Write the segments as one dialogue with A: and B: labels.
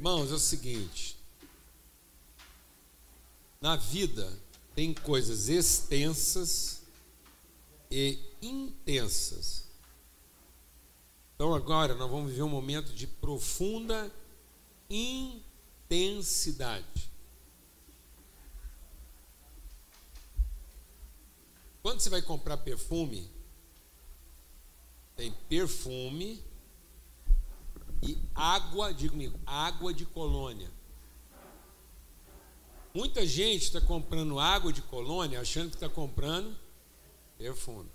A: Irmãos, é o seguinte: na vida tem coisas extensas e intensas. Então agora nós vamos viver um momento de profunda intensidade. Quando você vai comprar perfume, tem perfume e água, diga comigo, água de colônia. Muita gente está comprando água de colônia achando que está comprando perfume.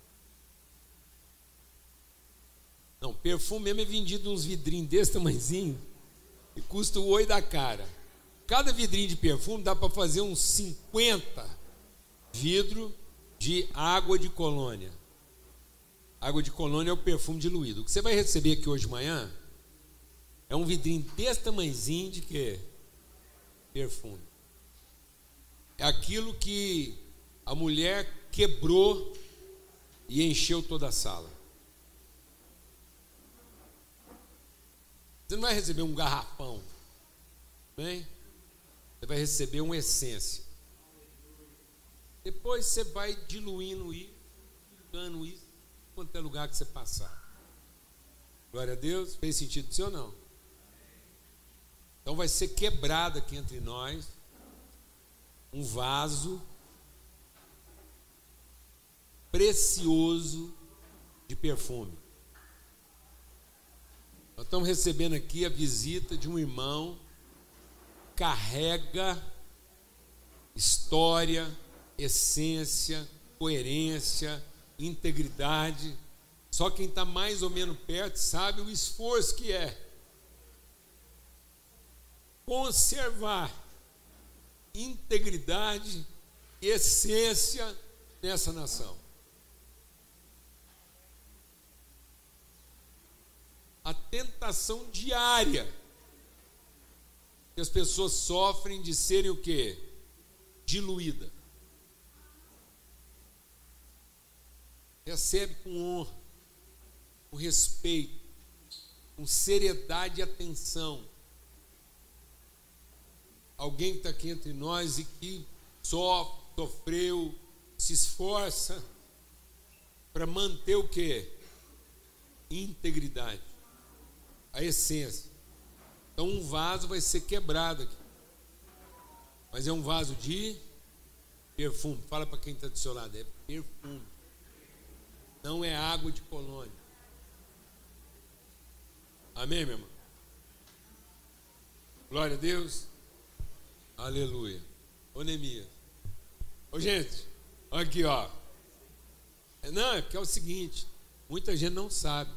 A: Não, perfume mesmo é vendido uns vidrinhos desse tamanhozinho e custa o oi da cara. Cada vidrinho de perfume dá para fazer uns 50 vidro de água de colônia. Água de colônia é o perfume diluído. O que você vai receber aqui hoje de manhã é um vidrinho desse tamanhozinho de quê? Perfume. É aquilo que a mulher quebrou e encheu toda a sala. Você não vai receber um garrafão, bem? Você vai receber uma essência. Depois você vai diluindo isso, pingando isso, quanto é lugar que você passar. Glória a Deus. Fez sentido você ou não? Então vai ser quebrado aqui entre nós um vaso precioso de perfume. Nós estamos recebendo aqui a visita de um irmão carrega história, essência, coerência, integridade. Só quem está mais ou menos perto sabe o esforço que é conservar integridade, essência nessa nação. A tentação diária que as pessoas sofrem de serem o quê? Diluída. Recebe com honra, com respeito, com seriedade e atenção alguém que está aqui entre nós e que sofre, sofreu, se esforça para manter o que? Integridade, a essência. Então um vaso vai ser quebrado aqui. Mas é um vaso de perfume. Fala para quem está do seu lado, é perfume. Não é água de colônia. Amém, meu irmão? Glória a Deus. Aleluia. Ô Neemias. Ô gente, aqui ó. É, não, é porque é o seguinte, muita gente não sabe.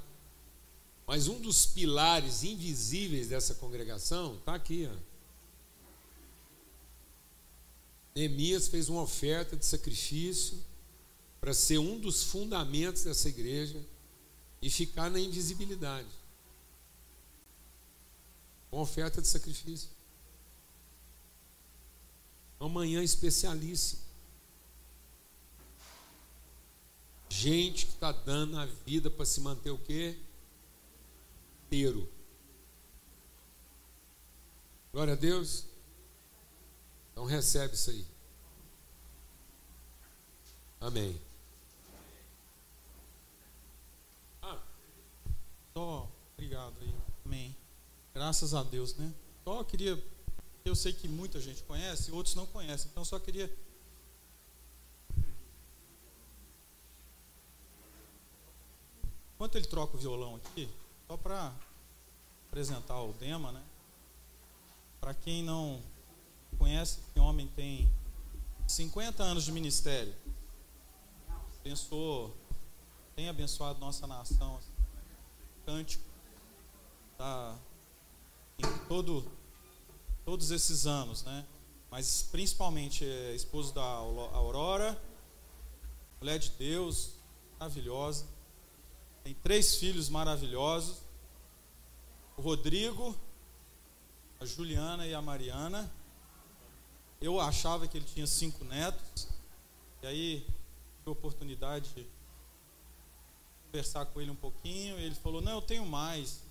A: Mas um dos pilares invisíveis dessa congregação está aqui, ó. Neemias fez uma oferta de sacrifício para ser um dos fundamentos dessa igreja e ficar na invisibilidade. Uma oferta de sacrifício. Uma manhã especialíssima. Gente que está dando a vida para se manter o quê? Inteiro. Glória a Deus. Então recebe isso aí. Amém.
B: Ah, só, obrigado aí. Amém. Graças a Deus, né? Só queria eu sei que muita gente conhece, outros não conhecem. Então, só queria. Enquanto ele troca o violão aqui, só para apresentar o Dema, né? Para quem não conhece, esse homem tem 50 anos de ministério. Pensou, tem abençoado nossa nação. Assim, cântico. Tá em todo todos esses anos, né? Mas principalmente é esposo da Aurora, mulher de Deus, maravilhosa. Tem três filhos maravilhosos. O Rodrigo, a Juliana e a Mariana. Eu achava que ele tinha cinco netos. E aí tive a oportunidade de conversar com ele um pouquinho. Ele falou: Não, eu tenho mais.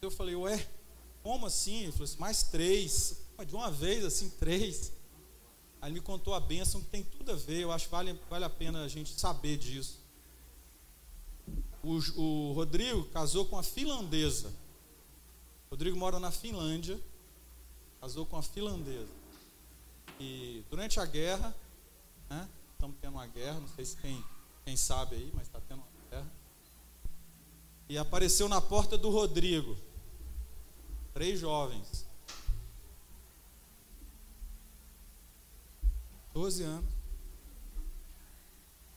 B: Eu falei: Ué, como assim? Ele falou assim, mais três. De uma vez, assim, três. Aí ele me contou a bênção que tem tudo a ver. Eu acho que vale, vale a pena a gente saber disso. O, o Rodrigo casou com a finlandesa. O Rodrigo mora na Finlândia. Casou com a finlandesa. E durante a guerra, né, estamos tendo uma guerra, não sei se quem, quem sabe aí, mas está tendo uma guerra. E apareceu na porta do Rodrigo três jovens, 12 anos,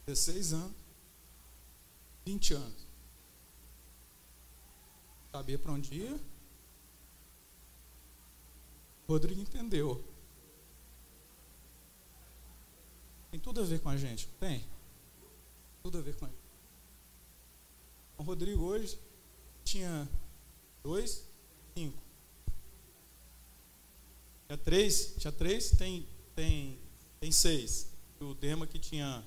B: 16 anos, 20 anos. Sabia para onde ia? Rodrigo entendeu. Tem tudo a ver com a gente, tem? Tudo a ver com a gente. O Rodrigo hoje tinha dois, cinco. Tinha três, tinha três, tem, tem, tem seis. O Dema que tinha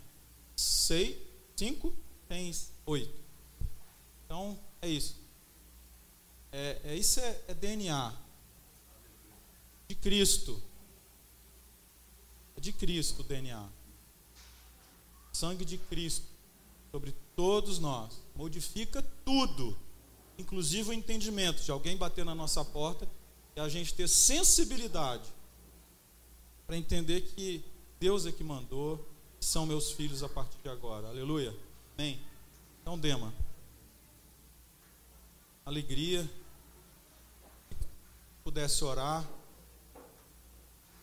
B: seis, cinco, tem oito. Então, é isso. É, é isso é, é DNA de Cristo. É de Cristo o DNA. Sangue de Cristo sobre todos nós. Modifica tudo, inclusive o entendimento de alguém bater na nossa porta e a gente ter sensibilidade para entender que Deus é que mandou, são meus filhos a partir de agora. Aleluia. Amém. Então, Dema. Alegria. Pudesse orar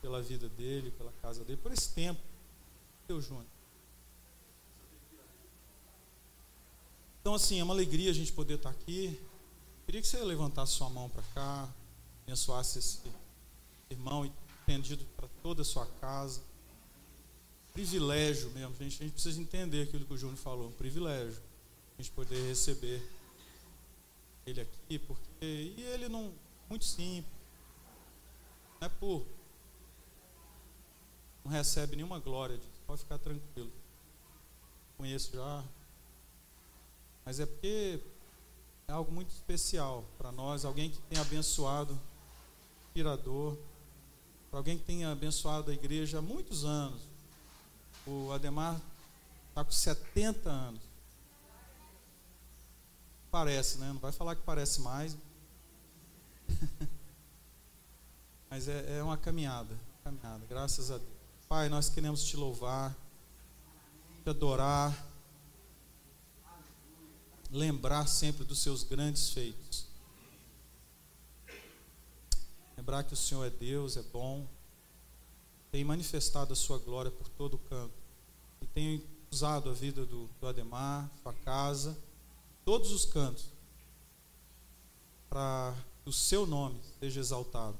B: pela vida dele, pela casa dele, por esse tempo. Deus Júnior. Então, assim, é uma alegria a gente poder estar aqui. Queria que você levantasse sua mão para cá, abençoasse esse irmão entendido para toda a sua casa. Privilégio mesmo, a gente, a gente precisa entender aquilo que o Júnior falou, um privilégio. A gente poder receber ele aqui, porque. E ele não. Muito simples. Não é por. Não recebe nenhuma glória. Pode ficar tranquilo. Conheço já mas é porque é algo muito especial para nós, alguém que tem abençoado, inspirador, para alguém que tem abençoado a igreja há muitos anos. O Ademar está com 70 anos. Parece, né? Não vai falar que parece mais. Mas é, é uma caminhada, caminhada, graças a Deus. Pai, nós queremos te louvar, te adorar lembrar sempre dos seus grandes feitos. Lembrar que o Senhor é Deus, é bom, tem manifestado a sua glória por todo o canto e tem usado a vida do, do Ademar, sua casa, todos os cantos, para que o seu nome seja exaltado.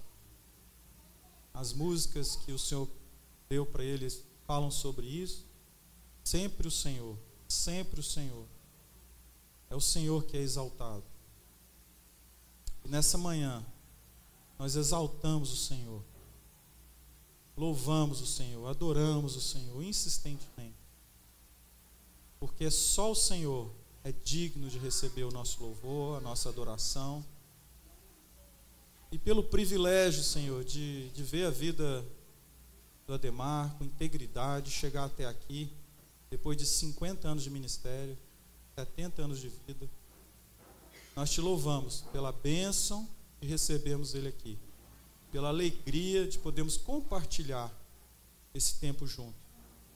B: As músicas que o Senhor deu para eles falam sobre isso. Sempre o Senhor, sempre o Senhor. É o Senhor que é exaltado. E nessa manhã, nós exaltamos o Senhor, louvamos o Senhor, adoramos o Senhor insistentemente, porque só o Senhor é digno de receber o nosso louvor, a nossa adoração. E pelo privilégio, Senhor, de, de ver a vida do Ademar com integridade, chegar até aqui, depois de 50 anos de ministério, 70 anos de vida. Nós te louvamos pela bênção de recebermos Ele aqui, pela alegria de podermos compartilhar esse tempo junto.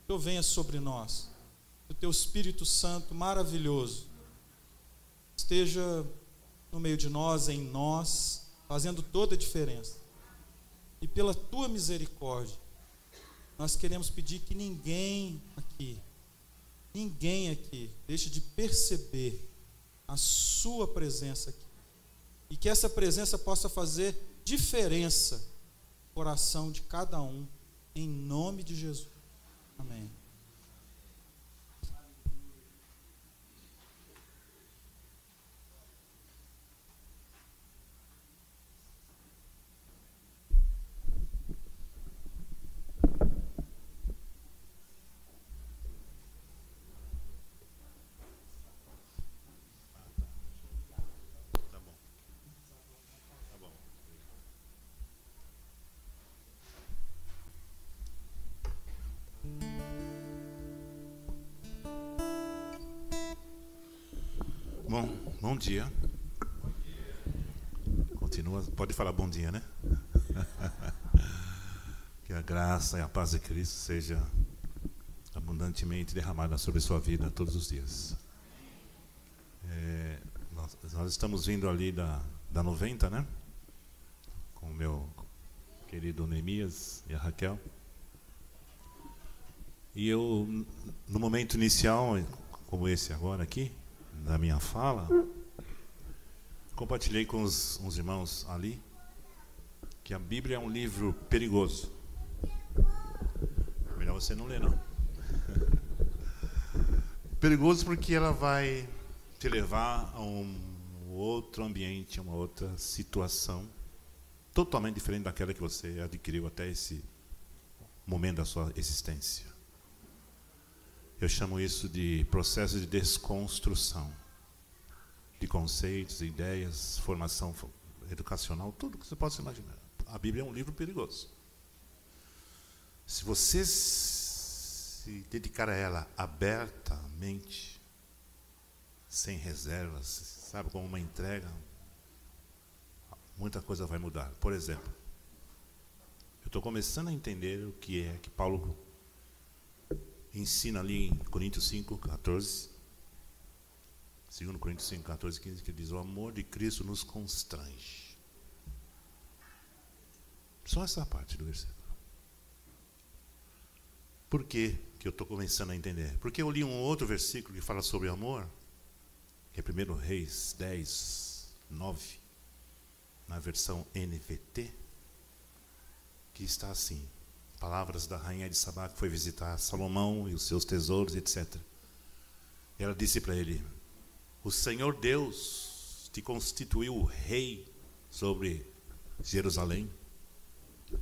B: Que eu venha sobre nós, que o Teu Espírito Santo maravilhoso esteja no meio de nós, em nós, fazendo toda a diferença. E pela Tua misericórdia, nós queremos pedir que ninguém aqui ninguém aqui deixe de perceber a sua presença aqui. E que essa presença possa fazer diferença no coração de cada um, em nome de Jesus. Amém.
C: Bom, bom dia. Continua, pode falar bom dia, né? que a graça e a paz de Cristo seja abundantemente derramada sobre sua vida todos os dias. É, nós, nós, estamos vindo ali da, da 90, né? Com o meu querido Neemias e a Raquel. E eu, no momento inicial, como esse agora aqui, da minha fala, compartilhei com os, os irmãos ali que a Bíblia é um livro perigoso. Melhor você não ler, não. perigoso porque ela vai te levar a um outro ambiente, a uma outra situação totalmente diferente daquela que você adquiriu até esse momento da sua existência. Eu chamo isso de processo de desconstrução de conceitos, ideias, formação educacional, tudo que você possa imaginar. A Bíblia é um livro perigoso. Se você se dedicar a ela abertamente, sem reservas, sabe, como uma entrega, muita coisa vai mudar. Por exemplo, eu estou começando a entender o que é que Paulo ensina ali em Coríntios 5, 14. 2 Coríntios 5, 14, 15, que diz: O amor de Cristo nos constrange. Só essa parte do versículo. Por que, que eu estou começando a entender? Porque eu li um outro versículo que fala sobre amor, que é 1 Reis 10, 9, na versão NVT, que está assim: palavras da rainha de Sabá que foi visitar Salomão e os seus tesouros, etc. Ela disse para ele: O Senhor Deus te constituiu rei sobre Jerusalém.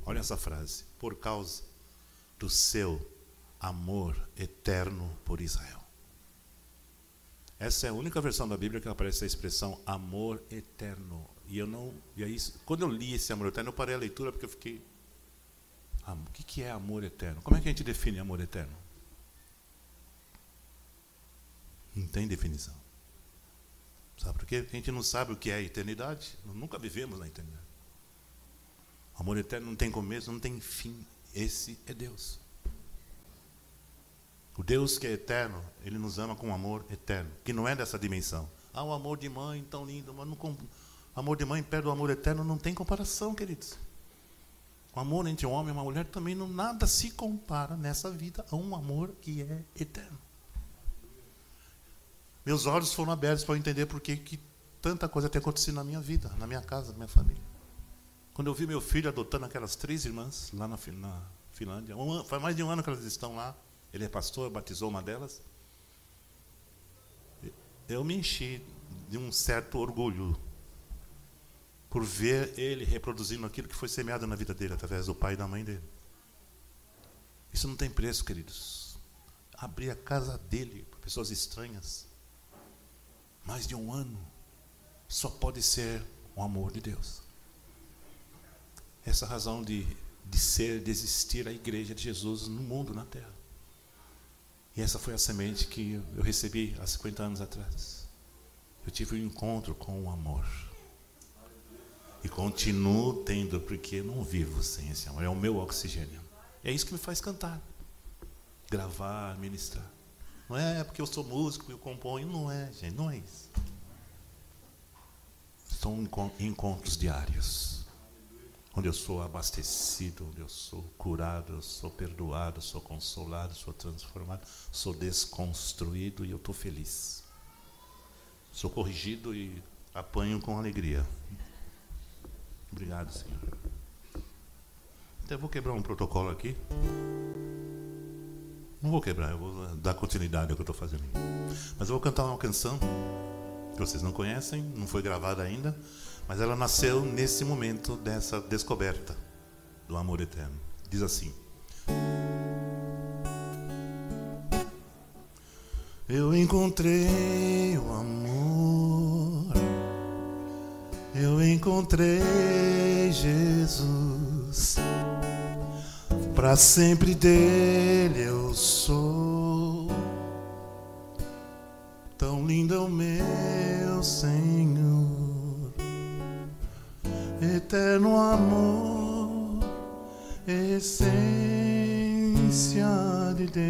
C: Olha essa frase: por causa do seu amor eterno por Israel. Essa é a única versão da Bíblia que aparece a expressão amor eterno. E eu não, e aí, quando eu li esse amor eterno, eu parei a leitura porque eu fiquei o que é amor eterno? Como é que a gente define amor eterno? Não tem definição. Sabe por quê? Porque a gente não sabe o que é a eternidade. Nunca vivemos na eternidade. Amor eterno não tem começo, não tem fim. Esse é Deus. O Deus que é eterno, Ele nos ama com um amor eterno, que não é dessa dimensão. Ah, o amor de mãe tão lindo, mas não, amor de mãe perto do amor eterno não tem comparação, queridos. O amor entre um homem e uma mulher também não nada se compara nessa vida a um amor que é eterno. Meus olhos foram abertos para entender por que, que tanta coisa tem acontecido na minha vida, na minha casa, na minha família. Quando eu vi meu filho adotando aquelas três irmãs lá na, na Finlândia, um, faz mais de um ano que elas estão lá. Ele é pastor, batizou uma delas. Eu me enchi de um certo orgulho por ver ele reproduzindo aquilo que foi semeado na vida dele através do pai e da mãe dele. Isso não tem preço, queridos. Abrir a casa dele para pessoas estranhas, mais de um ano, só pode ser o amor de Deus. Essa razão de, de ser, de existir a igreja de Jesus no mundo, na terra. E essa foi a semente que eu recebi há 50 anos atrás. Eu tive um encontro com o amor. E continuo tendo, porque não vivo sem esse amor. É o meu oxigênio. É isso que me faz cantar, gravar, ministrar. Não é porque eu sou músico eu componho, não é, gente, não é isso. São encontros diários, onde eu sou abastecido, onde eu sou curado, eu sou perdoado, sou consolado, sou transformado, sou desconstruído e eu estou feliz. Sou corrigido e apanho com alegria. Obrigado, Senhor. Então eu vou quebrar um protocolo aqui. Não vou quebrar, eu vou dar continuidade ao que eu estou fazendo. Mas eu vou cantar uma canção que vocês não conhecem, não foi gravada ainda, mas ela nasceu nesse momento dessa descoberta do amor eterno. Diz assim: Eu encontrei o amor eu encontrei Jesus, para sempre dele eu sou. Tão lindo é o meu Senhor, eterno amor, essência de Deus.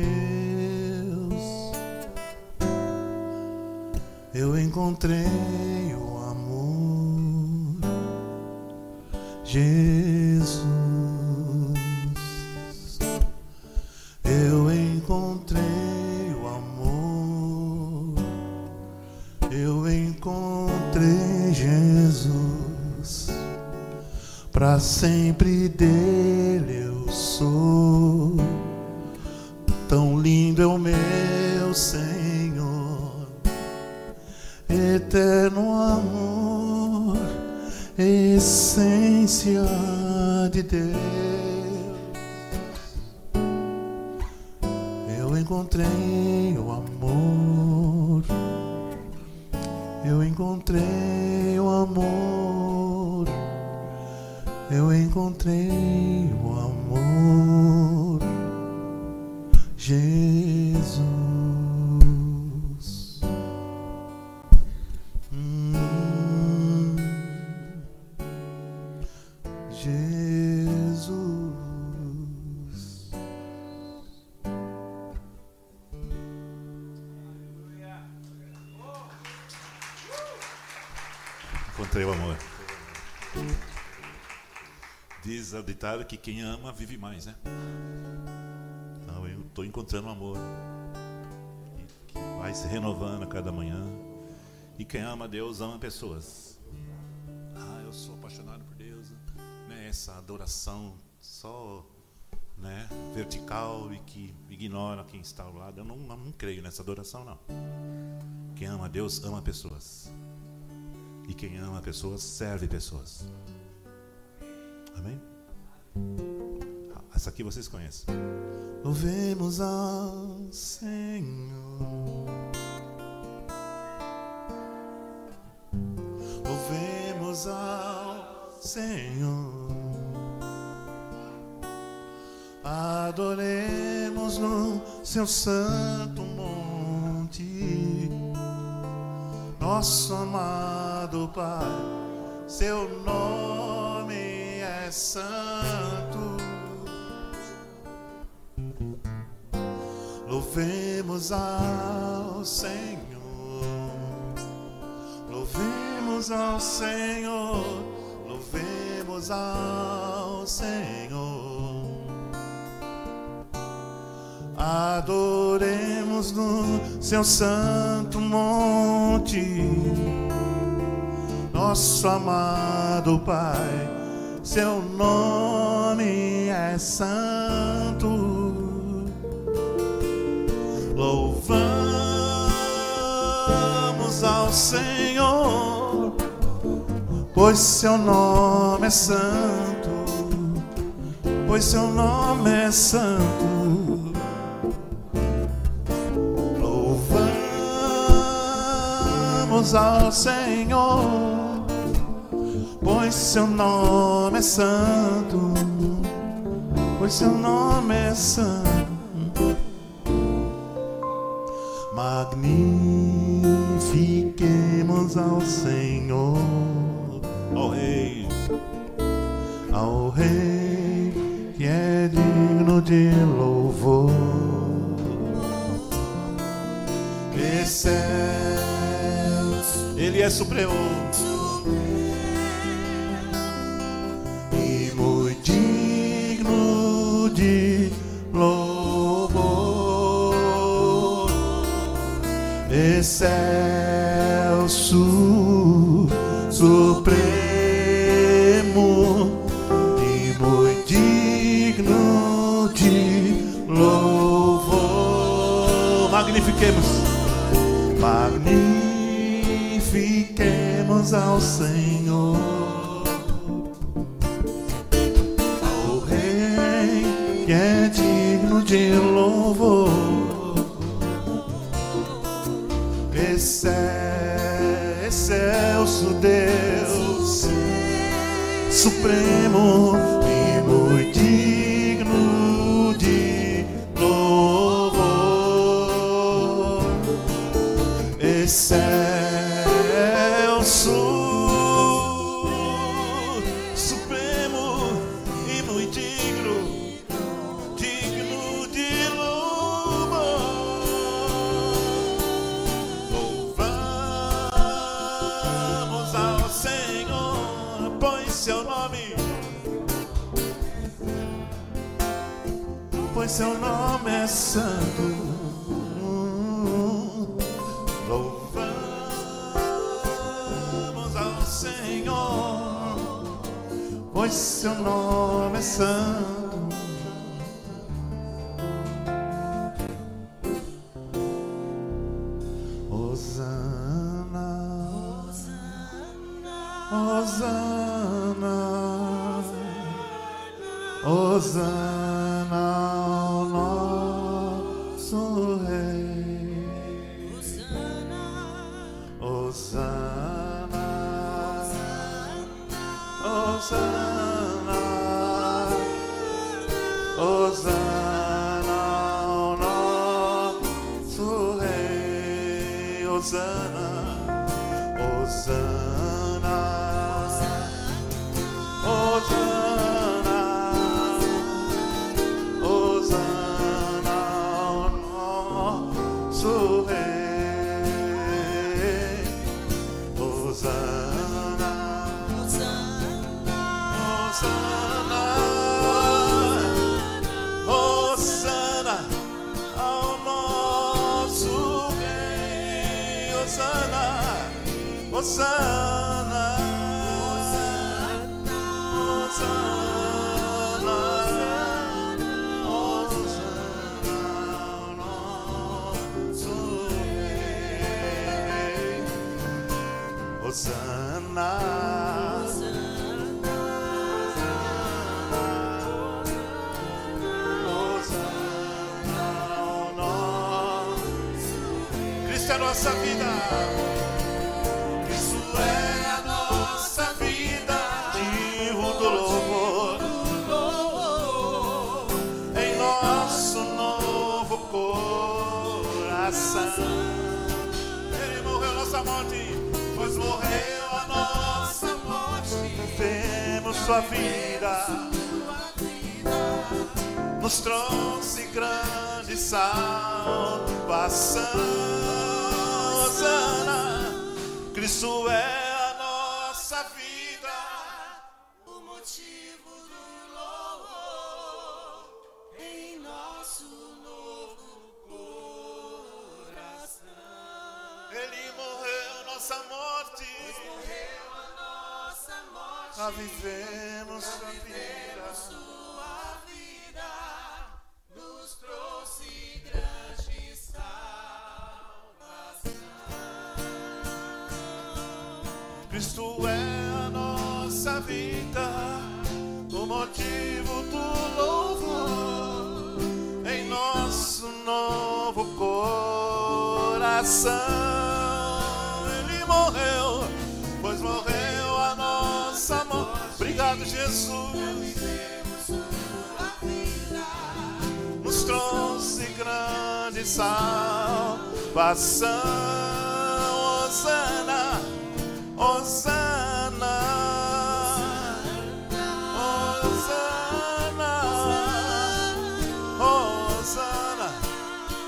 C: Eu encontrei Jesus. Eu encontrei o amor, eu encontrei Jesus, para sempre dele que quem ama vive mais, né? Então eu estou encontrando amor. Que vai se renovando a cada manhã. E quem ama Deus ama pessoas. Ah, eu sou apaixonado por Deus. Né? Essa adoração só né, vertical e que ignora quem está ao lado. Eu não, não creio nessa adoração, não. Quem ama Deus ama pessoas. E quem ama pessoas serve pessoas. Essa aqui vocês conhecem. Louvemos ao Senhor. Louvemos ao Senhor. Adoremos no seu santo monte nosso amado Pai, seu nome é santo. Louvemos ao Senhor, louvemos ao Senhor, louvemos ao Senhor. Adoremos no seu santo monte, nosso amado Pai, seu nome é santo. Louvamos ao Senhor, pois seu nome é santo, pois seu nome é santo. Louvamos ao Senhor, pois seu nome é santo, pois seu nome é santo. Magnifiquemos ao Senhor, ao Rei, ao Rei que é digno de louvor. E céus, Ele é supremo. Excelso, supremo e muito digno de louvor. Magnifiquemos, magnifiquemos ao Senhor, ao Rei que é digno de louvor. Supremo santo. Temos sua vida nos trouxe grande salvação. Cristo é vivemos sua vida. Cristo é a nossa vida, o motivo do louvor em nosso novo coração. Ele morreu, Obrigado, Jesus. Nos trouxe grande salvação. Osana. Hosana, Hosana, Hosana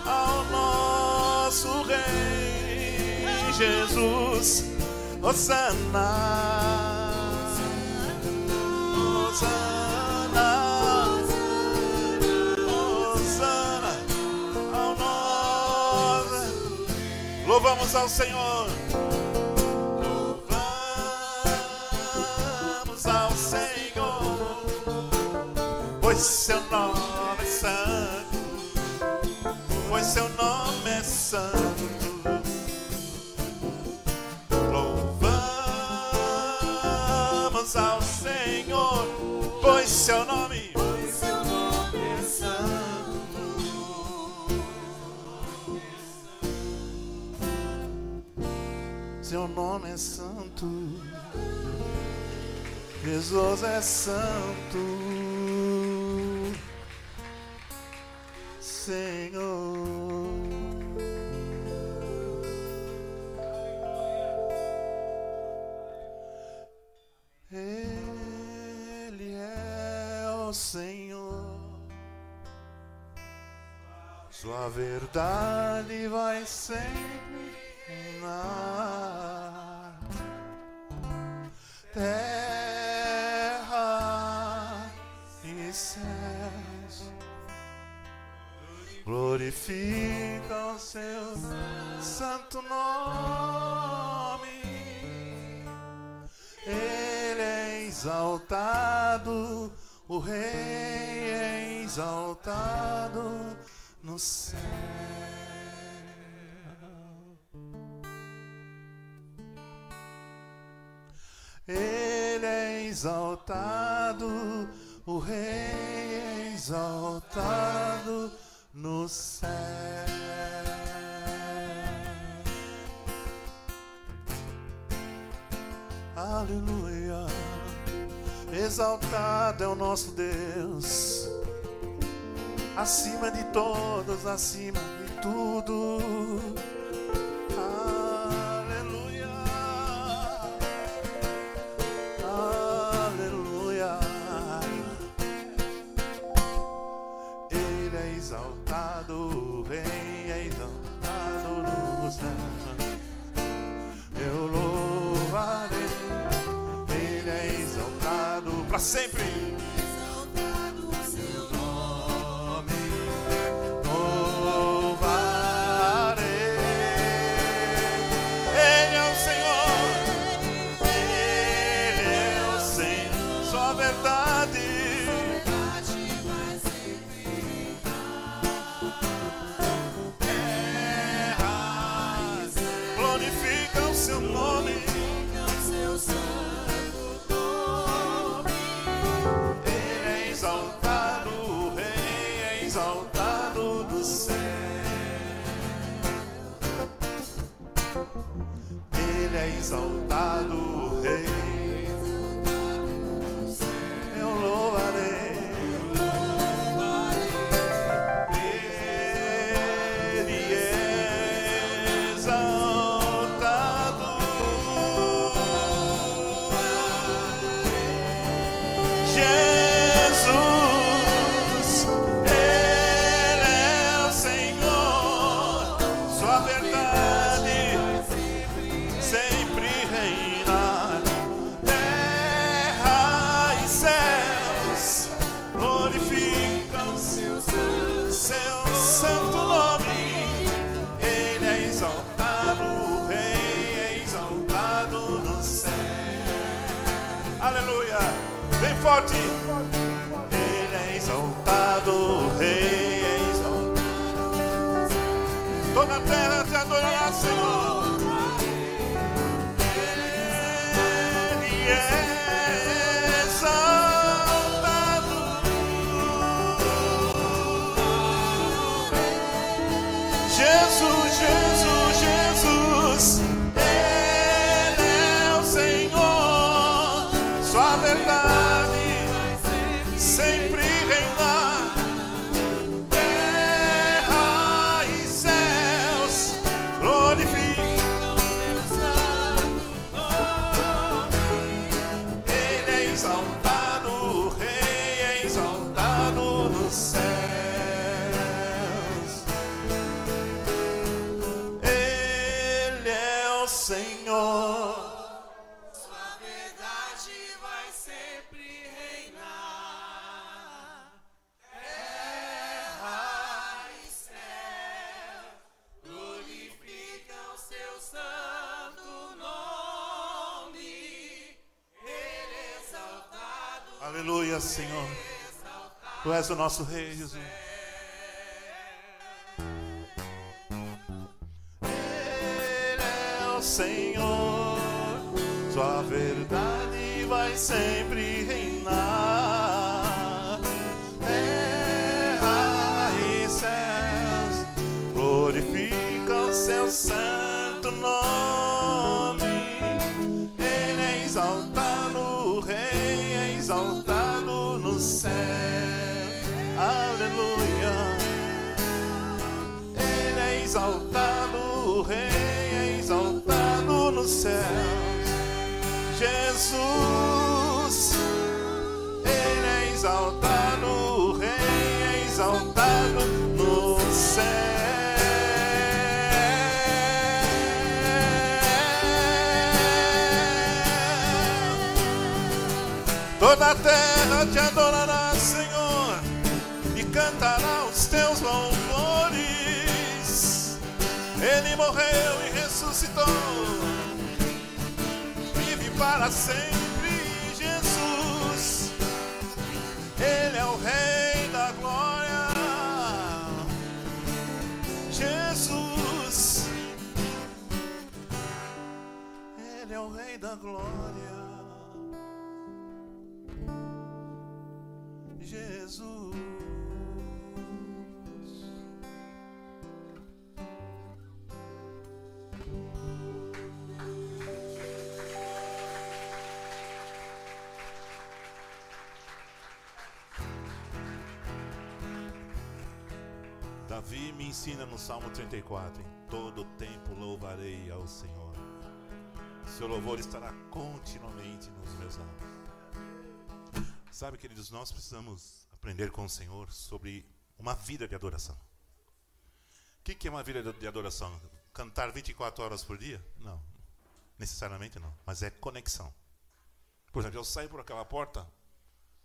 C: ao nosso Rei Jesus. Hosana, Louvamos ao Senhor. Louvamos ao Senhor, pois seu nome é santo, pois seu nome é santo. Nome é santo. Jesus é santo. Senhor. Ele é o Senhor. Sua verdade vai sempre na terra e céus glorificam seu santo nome. Ele é exaltado, o Rei é exaltado no céu. Ele é exaltado, o Rei é exaltado no céu. Aleluia, exaltado é o nosso Deus, acima de todos, acima de tudo. sempre. Senhor. Tu és o nosso Rei, Jesus. Toda a terra te adorará, Senhor, e cantará os teus louvores. Ele morreu e ressuscitou, vive para sempre, Jesus. Ele é o Rei da glória, Jesus. Ele é o Rei da glória. Salmo 34: em todo tempo louvarei ao Senhor. Seu louvor estará continuamente nos meus lábios. Sabe, queridos, nós precisamos aprender com o Senhor sobre uma vida de adoração. O que é uma vida de adoração? Cantar 24 horas por dia? Não, necessariamente não, mas é conexão. Por exemplo, eu saio por aquela porta,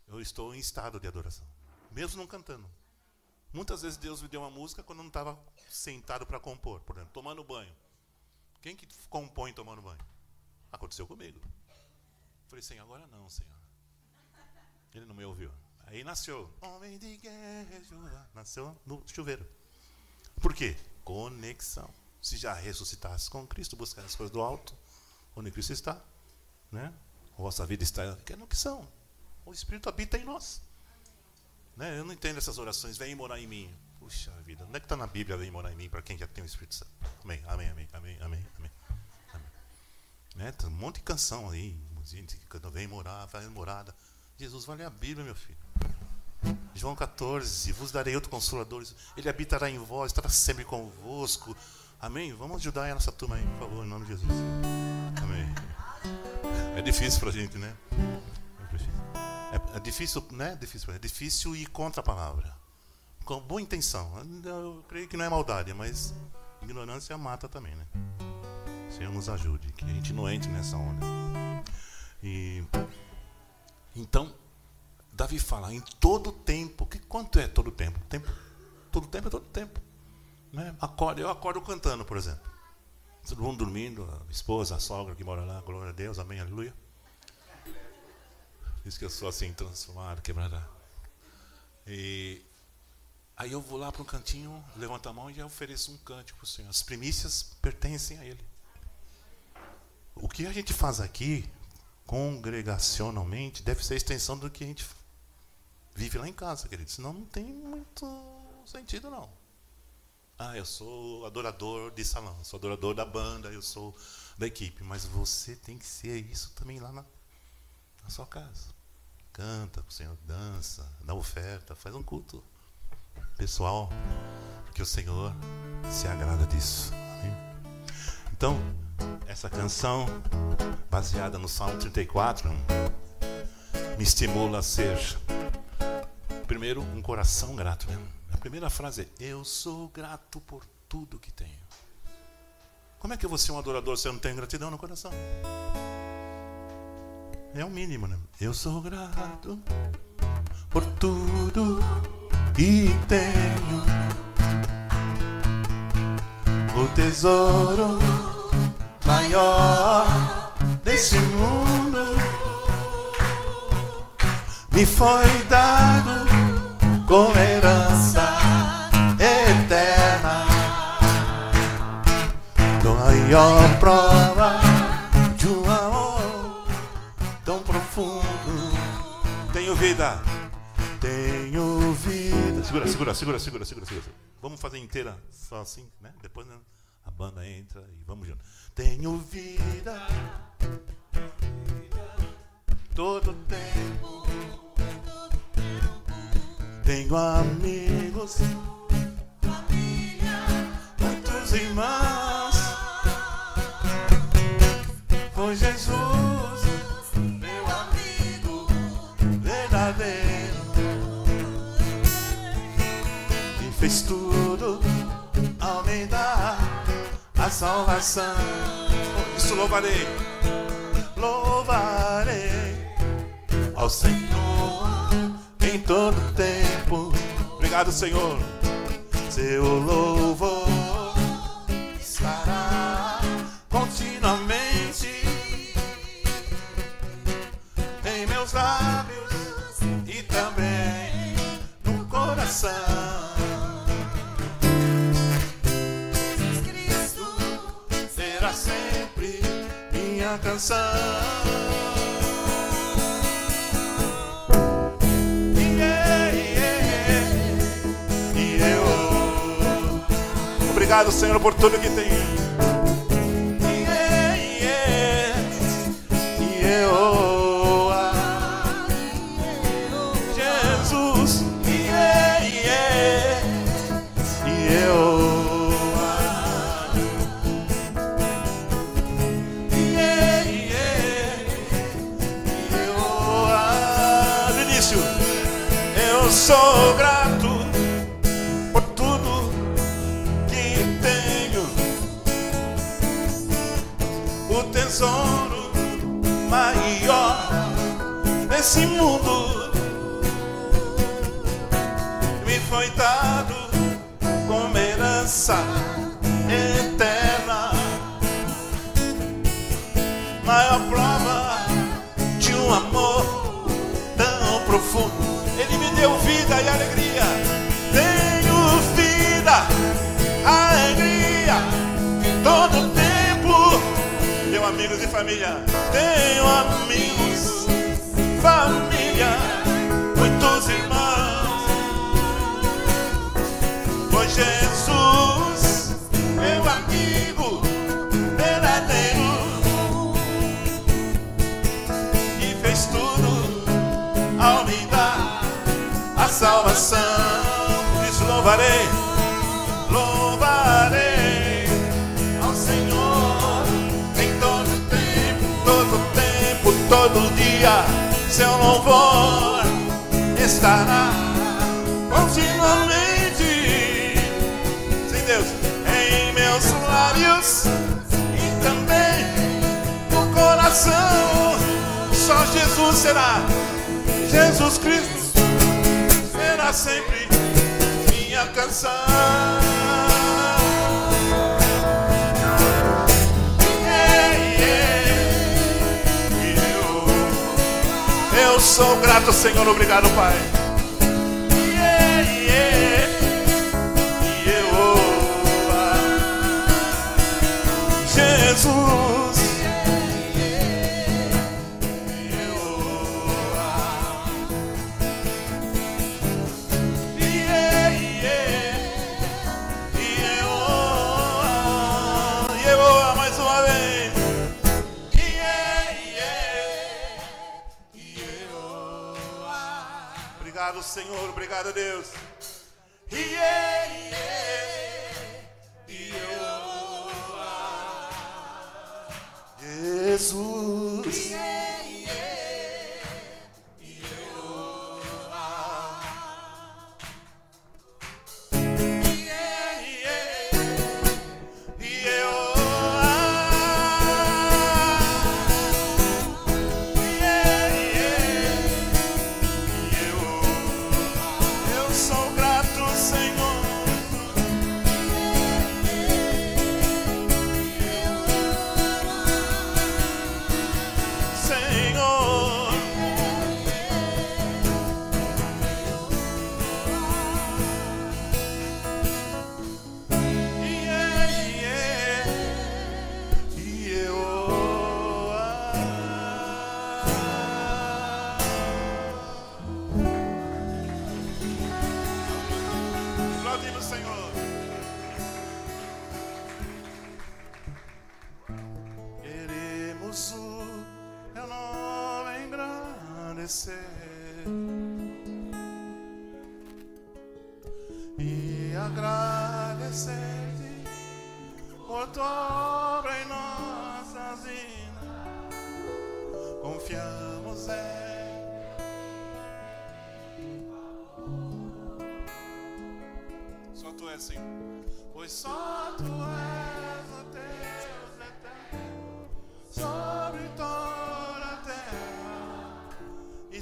C: eu estou em estado de adoração, mesmo não cantando. Muitas vezes Deus me deu uma música quando eu não estava sentado para compor, por exemplo, tomando banho. Quem que compõe tomando banho? Aconteceu comigo. Falei, Senhor, agora não, Senhor. Ele não me ouviu. Aí nasceu. Homem de guerra. Nasceu no chuveiro. Por quê? Conexão. Se já ressuscitasse com Cristo, buscar as coisas do alto, onde Cristo está, né? Vossa vida está. Que conexão. O Espírito habita em nós. Né? Eu não entendo essas orações. Vem morar em mim. Puxa vida. Onde é que está na Bíblia vem morar em mim para quem já tem o Espírito Santo? Amém, amém, amém, amém, amém, amém. amém. Né? Tem um monte de canção aí. Gente, quando vem morar, vai morada. Jesus, vai ler a Bíblia, meu filho. João 14, vos darei outro consolador. Ele habitará em vós, estará sempre convosco. Amém? Vamos ajudar essa turma aí, por favor, em nome de Jesus. Amém. É difícil para a gente, né? É, é difícil, né? É difícil, é difícil ir contra a palavra. Com boa intenção. Eu creio que não é maldade, mas ignorância mata também, né? Senhor nos ajude, que a gente não entre nessa onda. E então, Davi fala em todo tempo. Que quanto é todo tempo? Tempo. Todo tempo é todo tempo. Né? Acorda, eu acordo cantando, por exemplo. Todo mundo dormindo, a esposa, a sogra que mora lá, glória a Deus, amém, aleluia. Diz que eu sou assim, transformado, quebrada. E aí eu vou lá para um cantinho, levanto a mão e ofereço um cântico para o Senhor. As primícias pertencem a Ele. O que a gente faz aqui, congregacionalmente, deve ser a extensão do que a gente vive lá em casa, querido. Senão não tem muito sentido, não. Ah, eu sou adorador de salão, sou adorador da banda, eu sou da equipe. Mas você tem que ser isso também lá na, na sua casa. Canta o Senhor, dança, dá oferta, faz um culto pessoal, porque o Senhor se agrada disso. Amém? Então, essa canção, baseada no Salmo 34, me estimula a ser, primeiro, um coração grato. Né? A primeira frase é: Eu sou grato por tudo que tenho. Como é que vou ser um adorador se eu não tenho gratidão no coração? É o mínimo, né? Eu sou grato por tudo que tenho. O tesouro maior desse mundo me foi dado como herança eterna. Do maior prova de um amor tão profundo. Tenho vida, tenho. Segura, segura, segura, segura, segura, segura. Vamos fazer inteira só assim, né? Depois né? a banda entra e vamos junto. Tenho vida todo tempo. Tenho amigos, muitos irmãos. Foi Jesus, fez tudo ao me dar a salvação. Isso louvarei, louvarei ao Senhor em todo tempo. Obrigado, Senhor. Seu louvor canção. Obrigado, Senhor, por tudo que tem. Sou grato por tudo que tenho. O tesouro maior desse mundo alegria. Tenho vida, alegria, todo tempo. Tenho amigos e família. Tenho amigos, família, salvação. Por isso louvarei, louvarei ao Senhor em todo tempo, todo tempo, todo dia. Seu louvor estará continuamente. Sim, Deus, em meus lábios e também no coração. Só Jesus será, Jesus Cristo será sempre minha canção. Eu, eu sou grato, Senhor, obrigado, Pai. E eu, Jesus. Senhor. Obrigado, Deus. Yeah, yeah. E eu, ah. Jesus.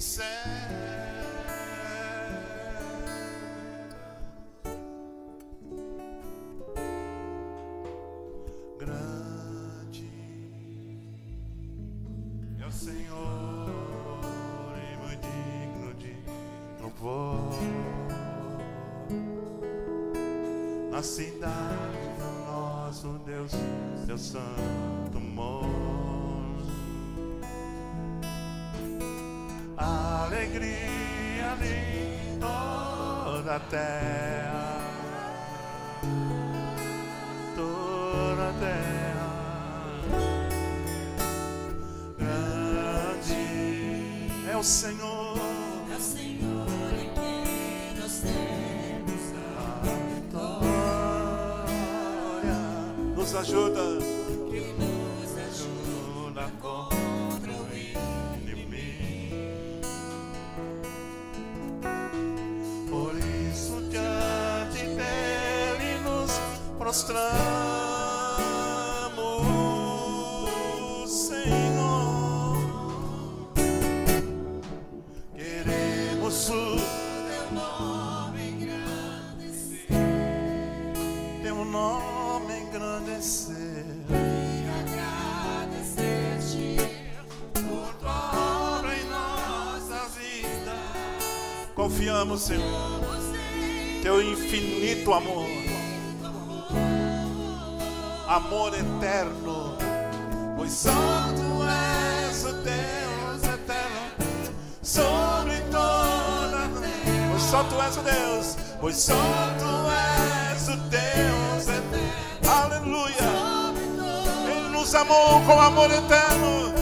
C: Céu. Grande é o Senhor e muito digno de louvor. cidade do nosso Deus, Deus Santo mora. Toda a terra, Confiamos, Senhor, teu infinito amor, amor eterno, pois só tu és o Deus eterno sobre toda. Pois só tu és o Deus, pois só tu és o Deus eterno. Aleluia. Ele nos amou com amor eterno,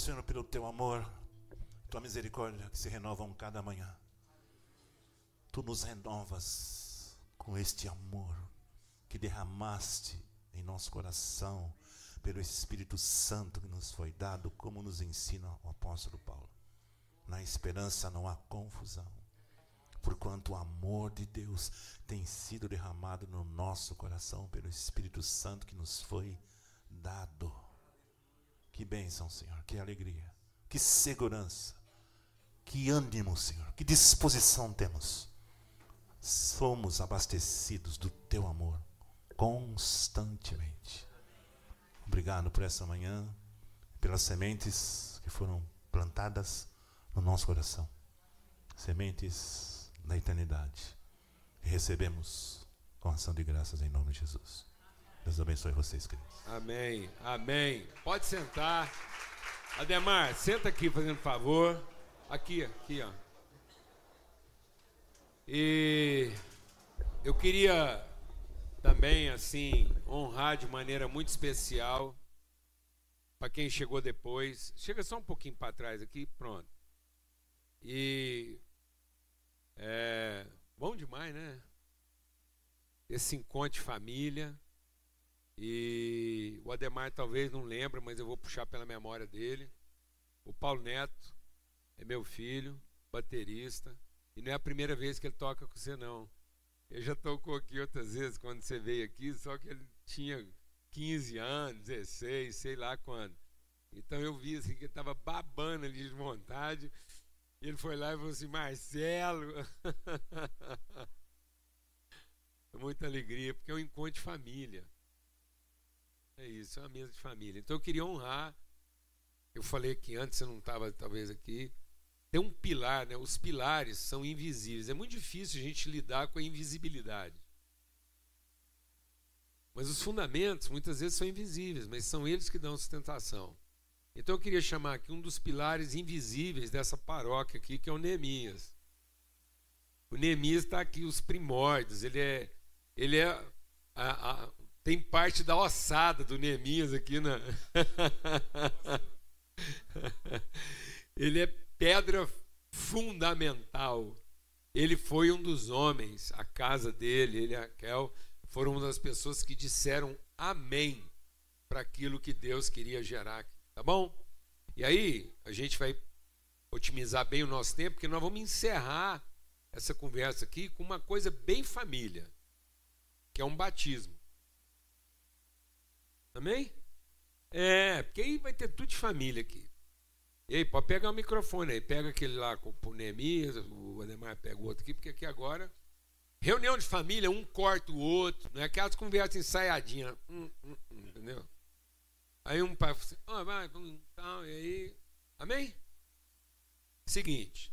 C: Senhor, pelo teu amor, tua misericórdia que se renovam cada manhã. Tu nos renovas com este amor que derramaste em nosso coração pelo Espírito Santo que nos foi dado, como nos ensina o apóstolo Paulo. Na esperança não há confusão, porquanto o amor de Deus tem sido derramado no nosso coração pelo Espírito Santo que nos foi dado. Que bênção, Senhor, que alegria, que segurança, que ânimo, Senhor, que disposição temos. Somos abastecidos do teu amor constantemente. Obrigado por essa manhã, pelas sementes que foram plantadas no nosso coração sementes da eternidade. E recebemos com ação de graças em nome de Jesus. Deus abençoe vocês, queridos.
A: Amém, amém. Pode sentar. Ademar, senta aqui fazendo favor. Aqui, aqui, ó. E eu queria também, assim, honrar de maneira muito especial para quem chegou depois. Chega só um pouquinho para trás aqui, pronto. E é bom demais, né? Esse encontro de família. E o Ademar talvez não lembre, mas eu vou puxar pela memória dele. O Paulo Neto é meu filho, baterista. E não é a primeira vez que ele toca com você, não. Ele já tocou aqui outras vezes quando você veio aqui, só que ele tinha 15 anos, 16, sei lá quando. Então eu vi assim que ele estava babando ali de vontade. E ele foi lá e falou assim: Marcelo. Muita alegria, porque é um encontro de família. É isso, é uma mesa de família. Então eu queria honrar. Eu falei que antes você não estava talvez aqui. Tem um pilar, né? Os pilares são invisíveis. É muito difícil a gente lidar com a invisibilidade. Mas os fundamentos muitas vezes são invisíveis, mas são eles que dão sustentação. Então eu queria chamar aqui um dos pilares invisíveis dessa paróquia aqui, que é o Neemias. O Neemias está aqui, os primórdios. Ele é, ele é a, a, Tem parte da ossada do Neemias aqui na. Ele é pedra fundamental. Ele foi um dos homens, a casa dele, ele e Raquel, foram uma das pessoas que disseram amém para aquilo que Deus queria gerar aqui, tá bom? E aí, a gente vai otimizar bem o nosso tempo, porque nós vamos encerrar essa conversa aqui com uma coisa bem família, que é um batismo. Amém? É, porque aí vai ter tudo de família aqui. E aí, pode pegar o microfone aí, pega aquele lá com o Neemias, o Ademar pega o outro aqui, porque aqui agora. Reunião de família, um corta o outro, não é aquelas conversas ensaiadinhas. Hum, hum, hum, entendeu? Aí um pai fala assim, ah, vai, então, e aí. Amém? Seguinte.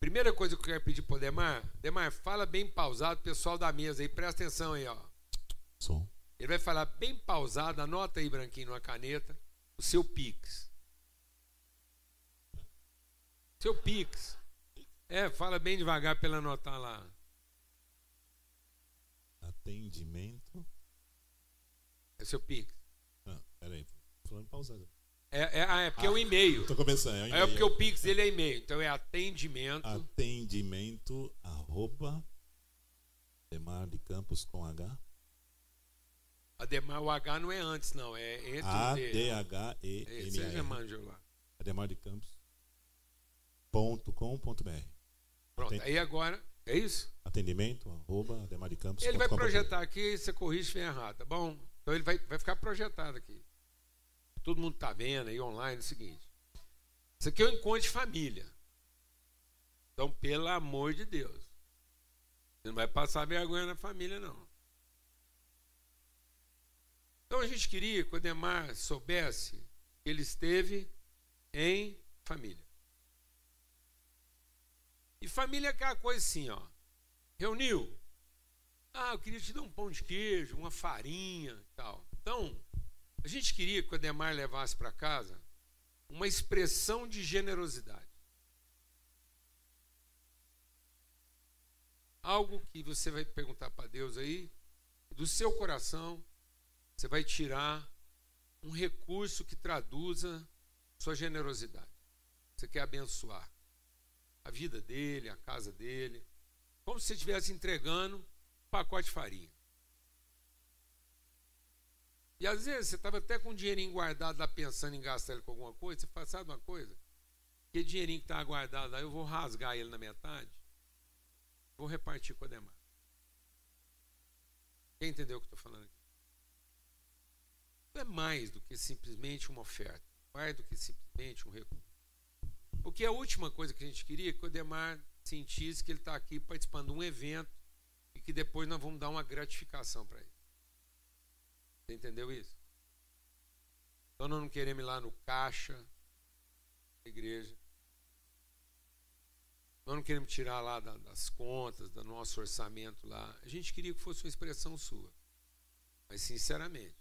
A: Primeira coisa que eu quero pedir para o Demar, Demar, fala bem pausado, pessoal da mesa aí, presta atenção aí, ó.
C: Som.
A: Ele vai falar bem pausado, anota aí, branquinho, numa caneta, o seu Pix. Seu Pix. É, fala bem devagar para ele anotar lá.
C: Atendimento.
A: É seu Pix.
C: Ah, peraí. Falando pausado.
A: É, é, ah, é porque é o e-mail.
C: Tô começando. É, o
A: É porque o Pix dele é e-mail. Então é atendimento.
C: Atendimento arroba Demar de Campos com H.
A: Ademar, o H não é antes, não. É entre
C: A D. H E
A: Esse Você já
C: M
A: manja lá.
C: Ademar de Campos ponto com ponto br.
A: Pronto.
C: Aten-
A: Aí agora, é isso?
C: Atendimento arroba Ademar de Campos.
A: Ele vai projetar aqui, você corrige se estiver errado, tá bom? Então ele vai, vai ficar projetado aqui. Todo mundo tá vendo aí online é o seguinte. Isso aqui é um encontro de família. Então, pelo amor de Deus. Você não vai passar vergonha na família, não. Então a gente queria que o Ademar soubesse que ele esteve em família. E família é aquela coisa assim, ó. Reuniu. Ah, eu queria te dar um pão de queijo, uma farinha e tal. Então, a gente queria que o Ademar levasse para casa uma expressão de generosidade. Algo que você vai perguntar para Deus aí, do seu coração, você vai tirar um recurso que traduza sua generosidade. Você quer abençoar a vida dele, a casa dele, como se você estivesse entregando um pacote de farinha. E às vezes você estava até com um dinheirinho guardado lá pensando em gastar ele com alguma coisa, você fala, sabe uma coisa? Aquele dinheirinho que está guardado lá, eu vou rasgar ele na metade, vou repartir com o Ademar. Quem entendeu o que eu estou falando aqui? É mais do que simplesmente uma oferta, mais do que simplesmente um recurso. Porque a última coisa que a gente queria é que o Ademar sentisse que ele está aqui participando de um evento e que depois nós vamos dar uma gratificação para ele. Você entendeu isso? Então nós não queremos ir lá no caixa da igreja. Nós não queremos tirar lá da- das contas, do nosso orçamento lá. A gente queria que fosse uma expressão sua. Mas sinceramente,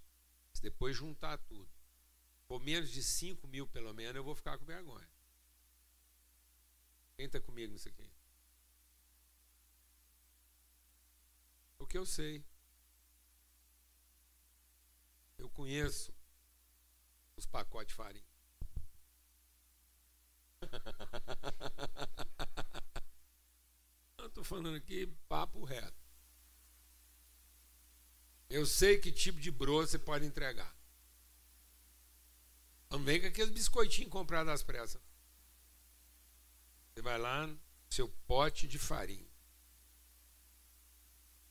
A: se depois juntar tudo, for menos de 5 mil pelo menos, eu vou ficar com vergonha. Quem está comigo nisso aqui? O que eu sei. Eu conheço os pacotes de farinha. Estou falando aqui papo reto. Eu sei que tipo de broa você pode entregar. Não vem com aqueles biscoitinhos comprados às pressas. Você vai lá no seu pote de farinha.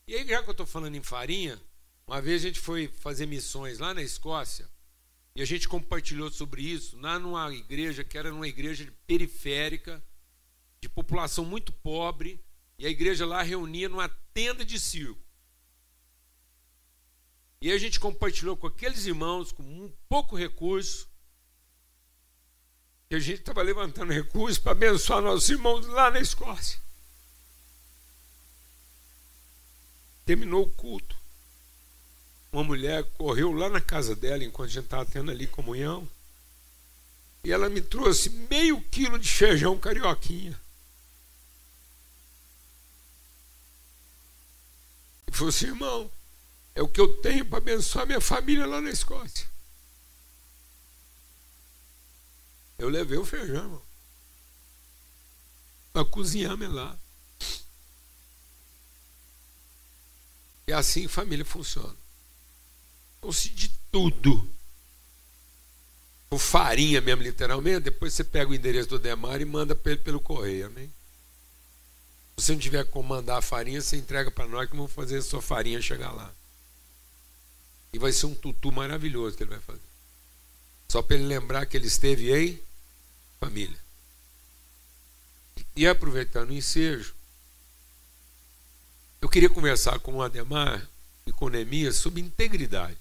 A: E aí, já que eu estou falando em farinha, uma vez a gente foi fazer missões lá na Escócia e a gente compartilhou sobre isso lá numa igreja que era numa igreja periférica, de população muito pobre, e a igreja lá reunia numa tenda de circo. E a gente compartilhou com aqueles irmãos com um pouco recurso, que a gente estava levantando recursos para abençoar nossos irmãos lá na Escócia. Terminou o culto. Uma mulher correu lá na casa dela enquanto a gente estava tendo ali comunhão. E ela me trouxe meio quilo de feijão carioquinha. E falou assim, irmão, É o que eu tenho para abençoar minha família lá na Escócia. Eu levei o feijão, irmão. Para cozinhar lá. E assim família funciona. Então, se de tudo for farinha mesmo, literalmente, depois você pega o endereço do Demar e manda para ele pelo correio, amém? Se você não tiver como mandar a farinha, você entrega para nós que vamos fazer a sua farinha chegar lá. E vai ser um tutu maravilhoso que ele vai fazer. Só para ele lembrar que ele esteve em família. E aproveitando o ensejo, eu queria conversar com o Ademar e com o Neemias sobre integridade.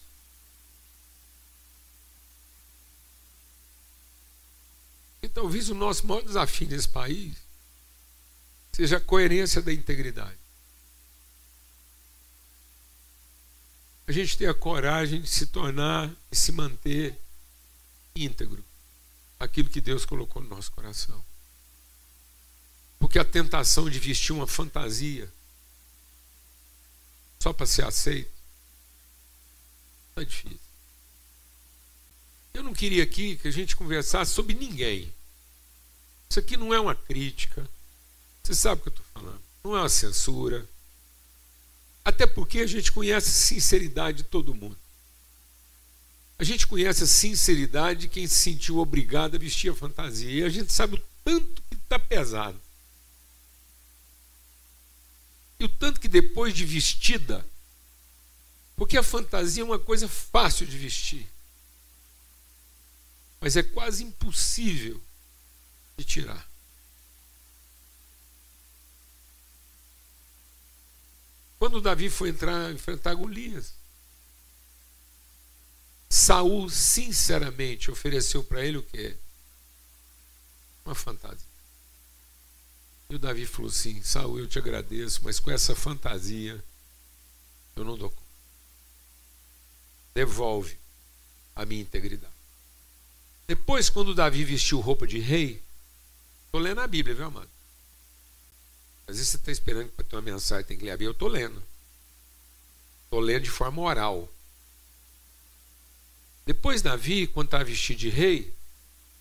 A: E talvez o nosso maior desafio nesse país seja a coerência da integridade. A gente ter a coragem de se tornar e se manter íntegro aquilo que Deus colocou no nosso coração. Porque a tentação de vestir uma fantasia só para ser aceito está difícil. Eu não queria aqui que a gente conversasse sobre ninguém. Isso aqui não é uma crítica. Você sabe o que eu estou falando. Não é uma censura. Até porque a gente conhece a sinceridade de todo mundo. A gente conhece a sinceridade de quem se sentiu obrigado a vestir a fantasia. E a gente sabe o tanto que está pesado. E o tanto que depois de vestida, porque a fantasia é uma coisa fácil de vestir, mas é quase impossível de tirar. Quando Davi foi entrar enfrentar Golias, Saul sinceramente ofereceu para ele o quê? Uma fantasia. E o Davi falou assim: Saul, eu te agradeço, mas com essa fantasia eu não dou conta. Devolve a minha integridade. Depois, quando Davi vestiu roupa de rei, estou lendo a Bíblia, viu, amado? Às vezes você está esperando para ter uma mensagem, tem que ler a Bíblia. Eu estou lendo. Estou lendo de forma oral. Depois, Davi, quando estava vestido de rei,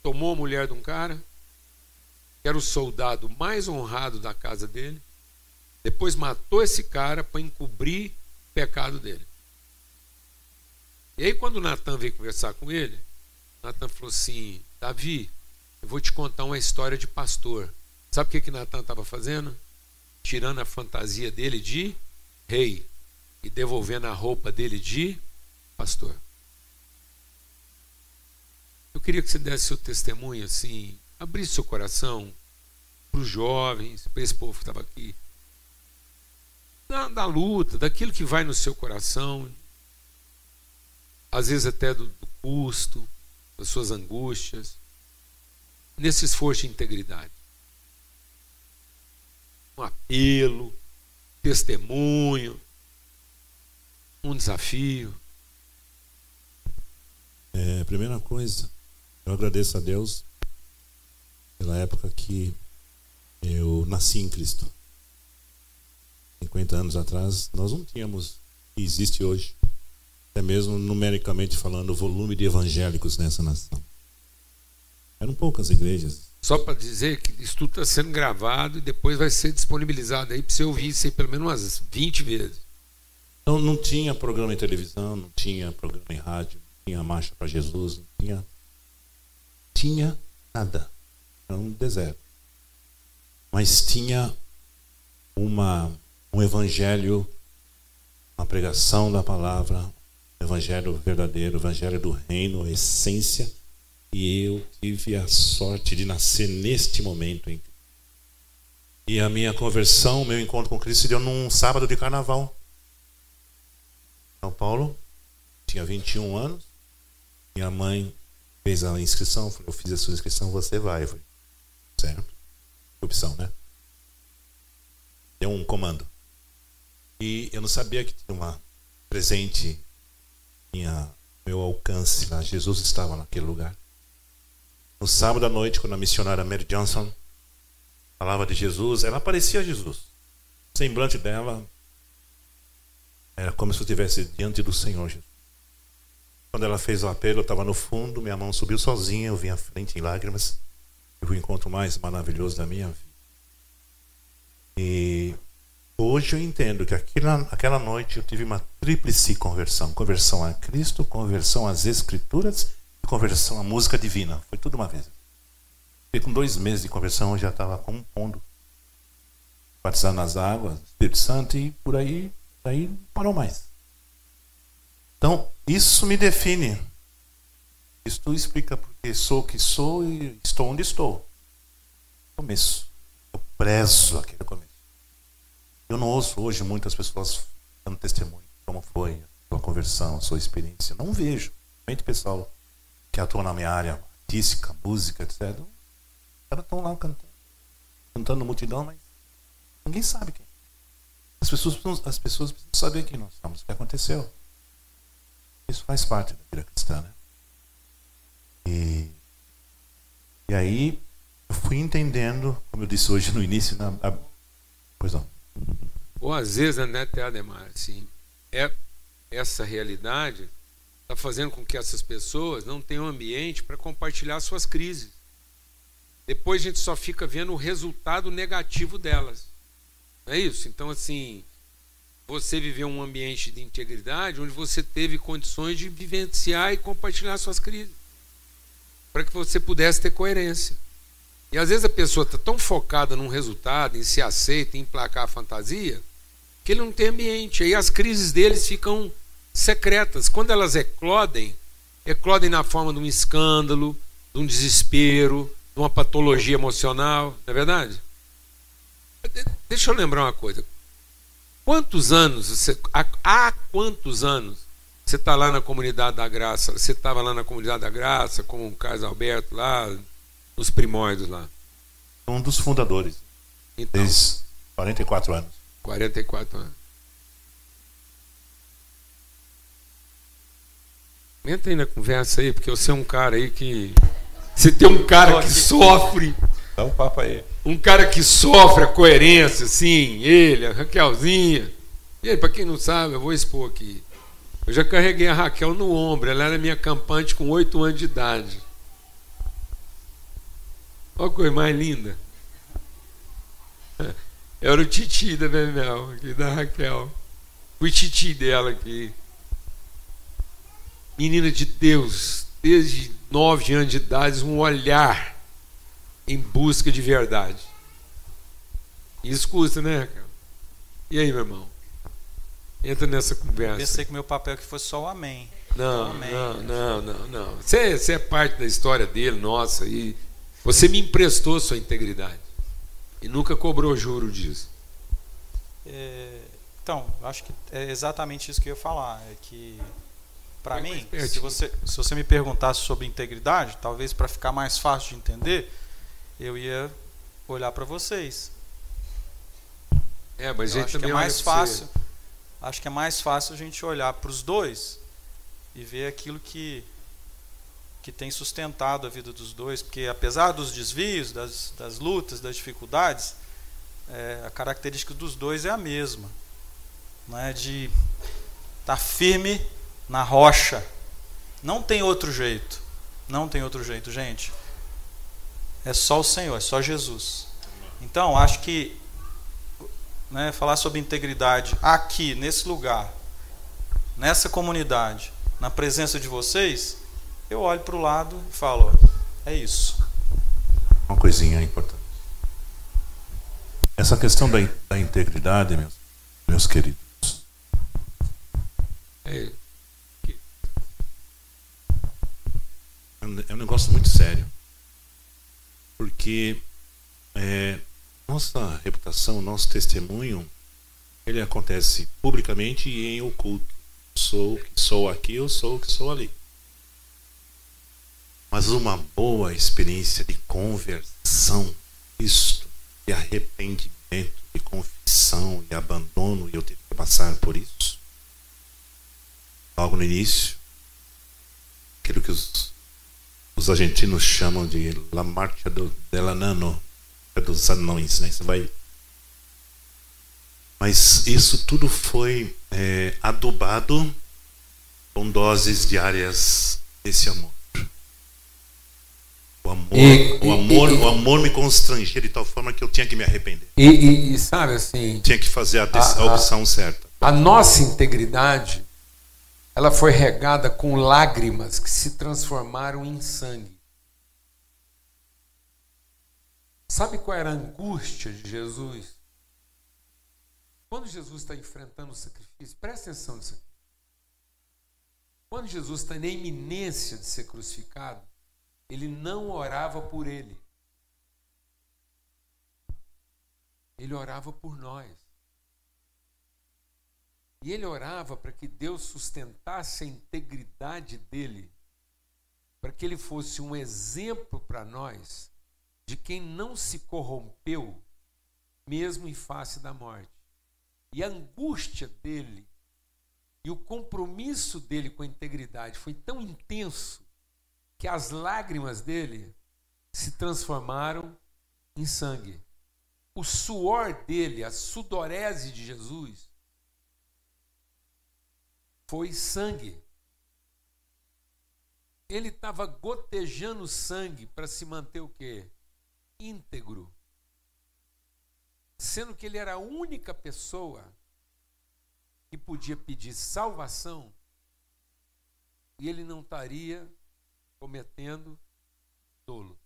A: tomou a mulher de um cara, que era o soldado mais honrado da casa dele, depois matou esse cara para encobrir o pecado dele. E aí, quando Natan veio conversar com ele, Natan falou assim: Davi, eu vou te contar uma história de pastor. Sabe o que, que Natan estava fazendo? Tirando a fantasia dele de rei e devolvendo a roupa dele de pastor. Eu queria que você desse seu testemunho assim, abrisse seu coração para os jovens, para esse povo que estava aqui. Da, da, luta, daquilo que vai no seu coração, às vezes até do, do custo, das suas angústias, nesse esforço de integridade. Um apelo, testemunho, um desafio.
C: É, primeira coisa, eu agradeço a Deus pela época que eu nasci em Cristo. 50 anos atrás, nós não tínhamos, e existe hoje, até mesmo numericamente falando, o volume de evangélicos nessa nação. Eram poucas igrejas.
A: Só para dizer que isso tudo está sendo gravado e depois vai ser disponibilizado aí para você ouvir isso aí pelo menos umas 20 vezes.
C: Não, não tinha programa em televisão, não tinha programa em rádio, não tinha marcha para Jesus, não tinha. Tinha nada. Era um deserto. Mas tinha uma, um evangelho, uma pregação da palavra, evangelho verdadeiro, evangelho do reino, a essência. E eu tive a sorte de nascer neste momento. Em... E a minha conversão, meu encontro com Cristo se deu num sábado de carnaval. São Paulo, tinha 21 anos. Minha mãe fez a inscrição, eu fiz a sua inscrição, você vai. Eu falei, certo? Opção, né? Deu um comando. E eu não sabia que tinha uma presente tinha meu alcance lá. Jesus estava naquele lugar. No sábado à noite, quando a missionária Mary Johnson falava de Jesus, ela parecia Jesus. O semblante dela Era como se eu estivesse diante do Senhor Jesus. Quando ela fez o apelo, eu estava no fundo, minha mão subiu sozinha, eu vim à frente em lágrimas. E o encontro mais maravilhoso da minha vida. E hoje eu entendo que aquela, aquela noite eu tive uma tríplice conversão: conversão a Cristo, conversão às Escrituras conversão à música divina. Foi tudo uma vez. E com dois meses de conversão eu já estava compondo, batizando nas águas, Espírito Santo e por aí, aí não parou mais. Então, isso me define. Isso explica porque sou o que sou e estou onde estou. Começo. Eu prezo aquele começo. Eu não ouço hoje muitas pessoas dando testemunho como foi a sua conversão, a sua experiência. Não vejo. Realmente pessoal que atua na minha área artística, música, etc. Os caras estão lá cantando. Cantando multidão, mas ninguém sabe quem. As pessoas, as pessoas precisam saber quem nós somos, o que aconteceu. Isso faz parte da vida cristã, né? E, e aí eu fui entendendo, como eu disse hoje no início, na, a, pois não.
A: Ou às vezes, né, até Ademar, assim, é, essa realidade está fazendo com que essas pessoas não tenham ambiente para compartilhar suas crises. Depois a gente só fica vendo o resultado negativo delas. Não é isso? Então, assim, você viveu um ambiente de integridade onde você teve condições de vivenciar e compartilhar suas crises. Para que você pudesse ter coerência. E às vezes a pessoa está tão focada num resultado, em se aceita, em emplacar a fantasia, que ele não tem ambiente. Aí as crises deles ficam secretas. Quando elas eclodem, eclodem na forma de um escândalo, de um desespero, de uma patologia emocional, não é verdade? De- Deixa eu lembrar uma coisa. Quantos anos, você, há, há quantos anos você está lá na comunidade da graça? Você estava lá na comunidade da graça, com o Carlos Alberto lá, nos primórdios lá.
C: Um dos fundadores,
A: Então,
C: desde 44 anos.
A: 44 anos. Entra aí na conversa aí, porque você é um cara aí que. Você tem um cara que sofre,
C: Dá um papo aí.
A: um cara que sofre a coerência, assim, ele, a Raquelzinha. E aí, pra quem não sabe, eu vou expor aqui. Eu já carreguei a Raquel no ombro, ela era minha campante com 8 anos de idade. Olha a coisa mais linda. Eu era o titi da Bemel, aqui da Raquel. Fui titi dela aqui. Menina de Deus, desde nove anos de idade, um olhar em busca de verdade. Isso custa, né, Raquel? E aí, meu irmão? Entra nessa conversa.
B: Pensei que meu papel aqui fosse só o amém.
A: Não,
B: Amém.
A: não, não, não, não. Você, você é parte da história dele, nossa, e você me emprestou sua integridade. E nunca cobrou juro disso.
B: É, então, acho que é exatamente isso que eu ia falar. É que, para mim, se você, se você me perguntasse sobre integridade, talvez para ficar mais fácil de entender, eu ia olhar para vocês.
A: É, mas a
B: Eu
A: gente
B: acho que é mais
A: pra você.
B: fácil. Acho que é mais fácil a gente olhar para os dois e ver aquilo que que tem sustentado a vida dos dois, porque apesar dos desvios, das, das lutas, das dificuldades, é, a característica dos dois é a mesma, não é de estar firme na rocha. Não tem outro jeito. Não tem outro jeito, gente. É só o Senhor, é só Jesus. Então, acho que né, falar sobre integridade aqui, nesse lugar, nessa comunidade, na presença de vocês, eu olho para o lado e falo: é isso.
C: Uma coisinha importante. Essa questão da, da integridade, meus, meus queridos,
A: É,
C: é um- é um negócio muito sério. Porque é, nossa reputação, nosso testemunho, ele acontece publicamente e em oculto. Sou que sou aqui, eu sou que sou ali. Mas uma boa experiência de conversão, isto, de arrependimento, de confissão e abandono, e eu tive que passar por isso. Logo no início, aquilo que os os argentinos chamam de La Marcha do, del Anano, é dos anões, né? Você vai. Mas isso tudo foi é, adubado com doses diárias desse amor. O amor,
A: E-
C: o
A: e-
C: amor,
A: e-
C: o amor me constrangia de tal forma que eu tinha que me arrepender.
A: E, e- e sabe assim,
C: Tinha que fazer a A-
A: a-
C: opção certa.
A: a nossa integridade, ela foi regada com lágrimas que se transformaram em sangue. Sabe qual era a angústia de Jesus? Quando Jesus está enfrentando o sacrifício, presta atenção nisso aqui. Quando Jesus está na iminência de ser crucificado, ele não orava por ele. Ele orava por nós. E ele orava para que Deus sustentasse a integridade dele, para que ele fosse um exemplo para nós de quem não se corrompeu, mesmo em face da morte. E a angústia dele e o compromisso dele com a integridade foi tão intenso que as lágrimas dele se transformaram em sangue. O suor dele, a sudorese de Jesus, foi sangue. Ele estava gotejando sangue para se manter o quê? Íntegro. Sendo que ele era a única pessoa que podia pedir salvação e ele não estaria cometendo dolo.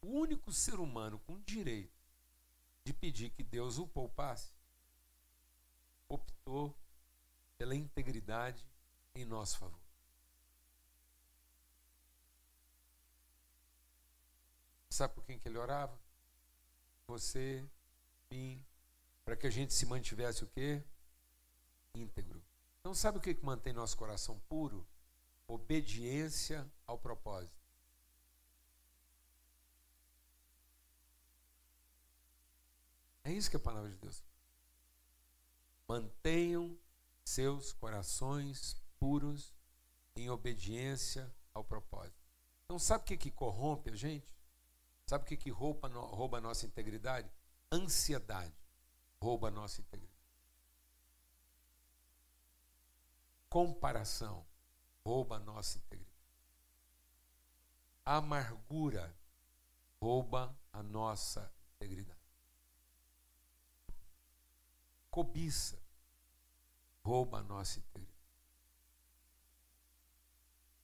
A: O único ser humano com direito de pedir que Deus o poupasse optou pela integridade em nosso favor. Sabe por quem que ele orava? Você, mim, para que a gente se mantivesse o quê? Íntegro. Então sabe o que que mantém nosso coração puro? Obediência ao propósito. É isso que é a palavra de Deus. Mantenham seus corações puros em obediência ao propósito. Então, sabe o que, que corrompe a gente? Sabe o que, que rouba, rouba a nossa integridade? Ansiedade rouba a nossa integridade. Comparação rouba a nossa integridade. Amargura rouba a nossa integridade. Cobiça rouba a nossa integridade.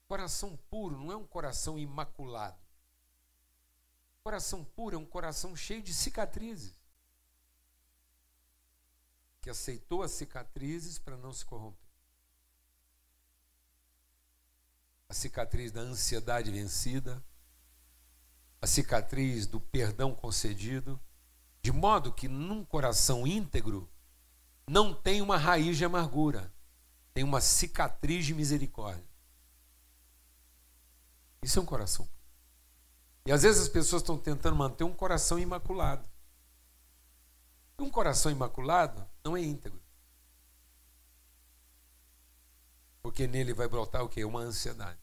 A: Coração puro não é um coração imaculado. Coração puro é um coração cheio de cicatrizes. Que aceitou as cicatrizes para não se corromper. A cicatriz da ansiedade vencida, a cicatriz do perdão concedido, de modo que num coração íntegro não tem uma raiz de amargura, tem uma cicatriz de misericórdia. Isso é um coração. E às vezes as pessoas estão tentando manter um coração imaculado. E um coração imaculado não é íntegro. Porque nele vai brotar o quê? Uma ansiedade.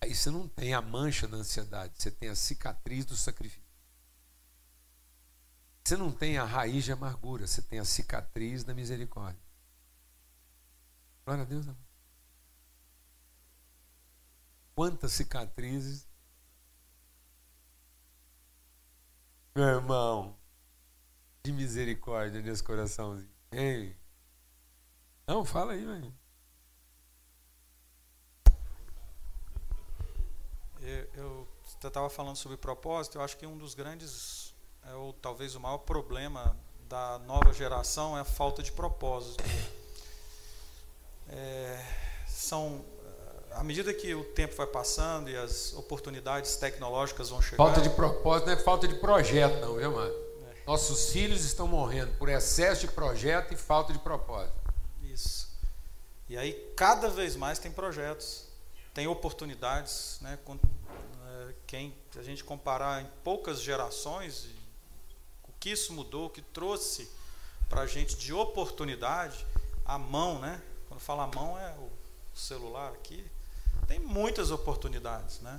A: Aí você não tem a mancha da ansiedade, você tem a cicatriz do sacrifício. Você não tem a raiz de amargura, você tem a cicatriz da misericórdia. Glória a Deus. Quantas cicatrizes. Meu irmão, de misericórdia nesse coraçãozinho. Ei. Não, fala aí, velho.
B: Eu estava falando sobre propósito, eu acho que um dos grandes, é, ou talvez o maior problema da nova geração é a falta de propósito. É, são, à medida que o tempo vai passando e as oportunidades tecnológicas vão chegar,
A: Falta de propósito não é falta de projeto, não, viu, mano? Nossos filhos estão morrendo por excesso de projeto e falta de propósito.
B: Isso. E aí cada vez mais tem projetos, tem oportunidades, né? eh, Quem se a gente comparar em poucas gerações, que isso mudou, que trouxe para a gente de oportunidade, a mão, né? Quando fala a mão é o celular aqui, tem muitas oportunidades, né?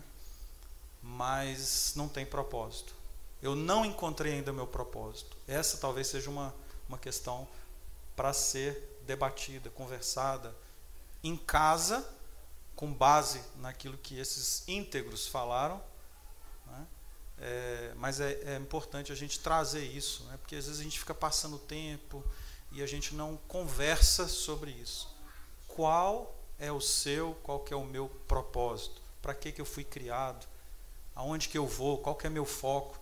B: Mas não tem propósito. Eu não encontrei ainda meu propósito. Essa talvez seja uma, uma questão para ser debatida, conversada em casa, com base naquilo que esses íntegros falaram. Né? É, mas é, é, importante a gente trazer isso, né? porque às vezes a gente fica passando tempo e a gente não conversa sobre isso. Qual é o seu, qual que é o meu propósito? Para que, que eu fui criado? Aonde que eu vou? Qual que é meu foco?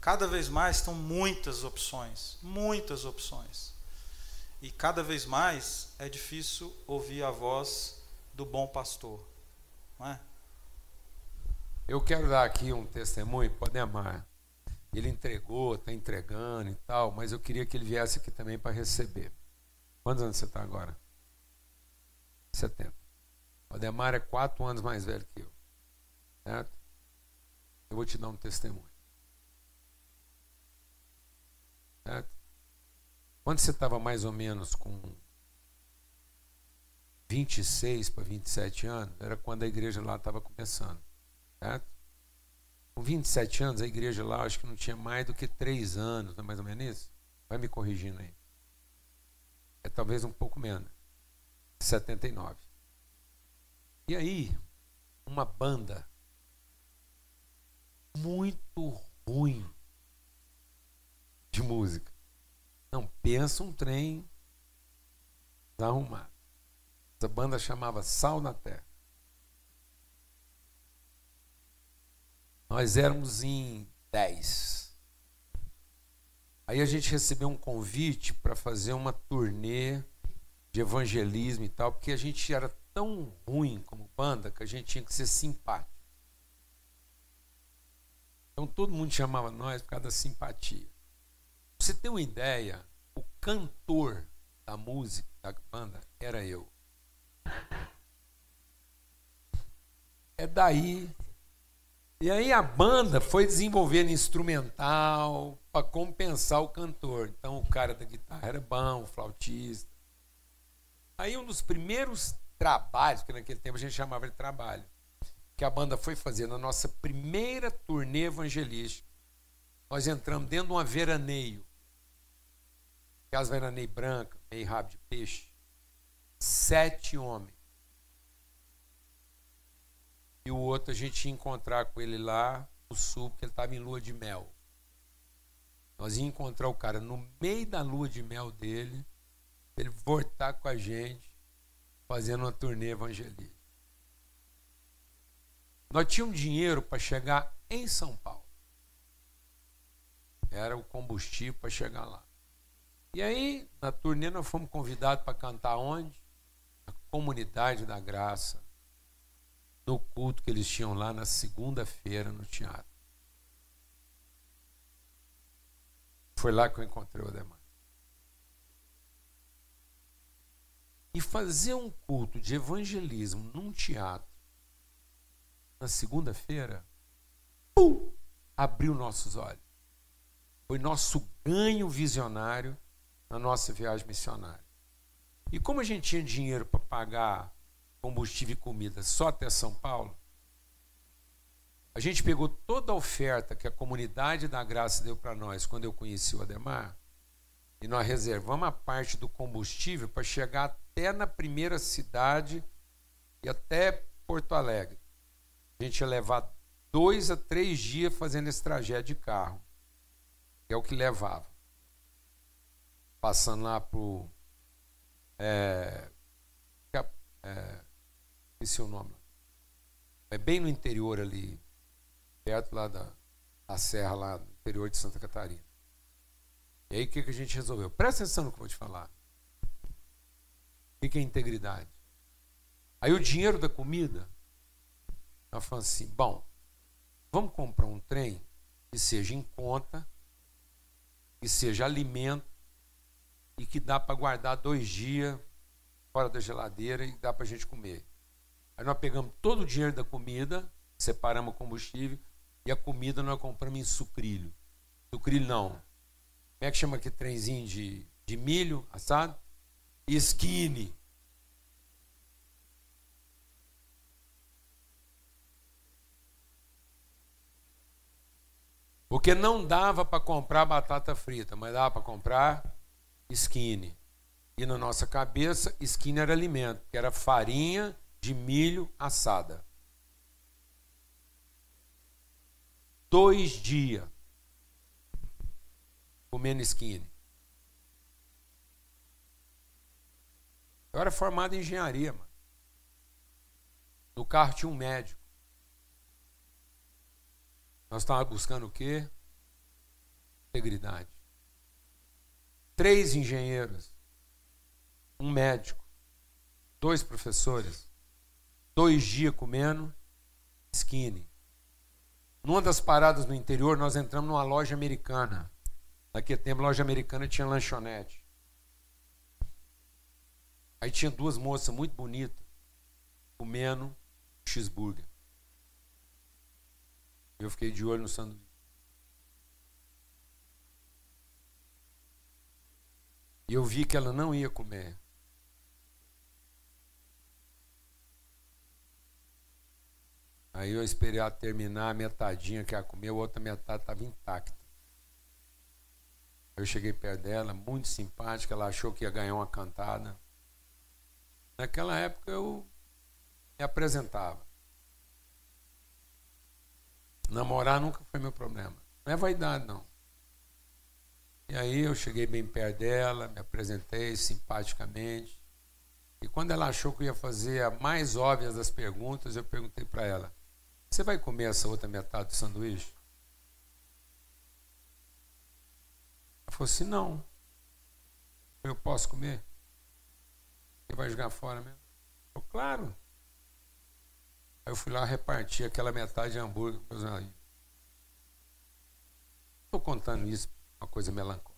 B: Cada vez mais estão muitas opções, muitas opções. E cada vez mais é difícil ouvir a voz do bom pastor, não é?
A: Eu quero dar aqui um testemunho, pode amar. Ele entregou, está entregando e tal, mas eu queria que ele viesse aqui também para receber. Quantos anos você está agora? 70. O Ademar é quatro anos mais velho que eu. Certo? Eu vou te dar um testemunho. Certo? Quando você estava mais ou menos com 26 para 27 anos, era quando a igreja lá estava começando. Certo? Com 27 anos, a igreja lá acho que não tinha mais do que 3 anos, não é mais ou menos isso? Vai me corrigindo aí. É talvez um pouco menos. 79. E aí, uma banda muito ruim de música. Não, pensa um trem arrumado. Essa banda chamava Sal na Terra. Nós éramos em 10. Aí a gente recebeu um convite para fazer uma turnê de evangelismo e tal, porque a gente era tão ruim como banda que a gente tinha que ser simpático. Então todo mundo chamava nós por causa da simpatia. Pra você ter uma ideia, o cantor da música da banda era eu. É daí e aí a banda foi desenvolvendo instrumental para compensar o cantor. Então o cara da guitarra era bom, o flautista. Aí um dos primeiros trabalhos, que naquele tempo a gente chamava de trabalho, que a banda foi fazer na nossa primeira turnê evangelística, nós entramos dentro de uma veraneio. Aquelas veraneio branca, meio rabo de peixe. Sete homens e o outro a gente ia encontrar com ele lá no sul, porque ele estava em lua de mel. Nós íamos encontrar o cara no meio da lua de mel dele, ele voltar com a gente, fazendo uma turnê evangelística. Nós tínhamos dinheiro para chegar em São Paulo. Era o combustível para chegar lá. E aí, na turnê, nós fomos convidados para cantar onde? Na comunidade da graça no culto que eles tinham lá na segunda-feira no teatro. Foi lá que eu encontrei o Ademar. E fazer um culto de evangelismo num teatro na segunda-feira abriu nossos olhos. Foi nosso ganho visionário na nossa viagem missionária. E como a gente tinha dinheiro para pagar combustível e comida só até São Paulo, a gente pegou toda a oferta que a comunidade da graça deu para nós quando eu conheci o Ademar, e nós reservamos a parte do combustível para chegar até na primeira cidade e até Porto Alegre. A gente ia levar dois a três dias fazendo esse trajeto de carro, que é o que levava. Passando lá para é, é, esqueci o nome. É bem no interior ali, perto lá da, da serra, lá no interior de Santa Catarina. E aí o que, que a gente resolveu? Presta atenção no que eu vou te falar. O que é integridade? Aí o dinheiro da comida, nós falamos assim, bom, vamos comprar um trem que seja em conta, que seja alimento e que dá para guardar dois dias fora da geladeira e dá para a gente comer. Aí nós pegamos todo o dinheiro da comida, separamos o combustível e a comida nós compramos em sucrilho. Sucrilho não. Como é que chama aquele trenzinho de, de milho assado? Skinny. Porque não dava para comprar batata frita, mas dava para comprar skinny. E na nossa cabeça, skinny era alimento, que era farinha de milho assada. Dois dias comendo skinny. Eu era formado em engenharia, mano. No carro tinha um médico. Nós estávamos buscando o quê? Integridade. Três engenheiros, um médico, dois professores, dois dias comendo skinny. Numa das paradas no interior, nós entramos numa loja americana. Naquele tempo, loja americana tinha lanchonete. Aí tinha duas moças muito bonitas comendo cheeseburger. Eu fiquei de olho no sanduíche. E eu vi que ela não ia comer. Aí eu esperei ela terminar a metadinha que ela comeu, a outra metade estava intacta. Eu cheguei perto dela, muito simpática, ela achou que ia ganhar uma cantada. Naquela época eu me apresentava. Namorar nunca foi meu problema. Não é vaidade, não. E aí eu cheguei bem perto dela, me apresentei simpaticamente. E quando ela achou que eu ia fazer a mais óbvia das perguntas, eu perguntei para ela: Você vai comer essa outra metade do sanduíche? Ela falou assim: Não. Eu posso comer? Você vai jogar fora mesmo? Eu, claro. Aí eu fui lá repartir aquela metade de hambúrguer amigos. Estou contando isso, uma coisa melancólica.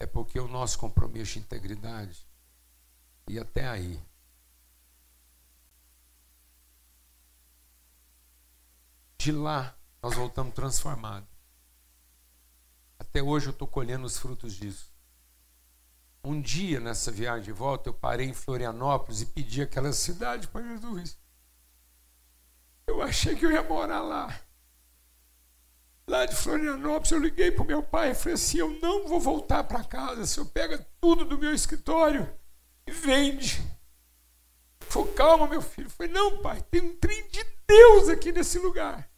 A: É porque o nosso compromisso de integridade e até aí. De lá, nós voltamos transformados. Até hoje eu estou colhendo os frutos disso. Um dia nessa viagem de volta, eu parei em Florianópolis e pedi aquela cidade para Jesus. Eu achei que eu ia morar lá. Lá de Florianópolis, eu liguei para o meu pai e falei assim: Eu não vou voltar para casa. O senhor pega tudo do meu escritório e vende. Falou: Calma, meu filho. Eu falei: Não, pai, tem um trem de Deus aqui nesse lugar.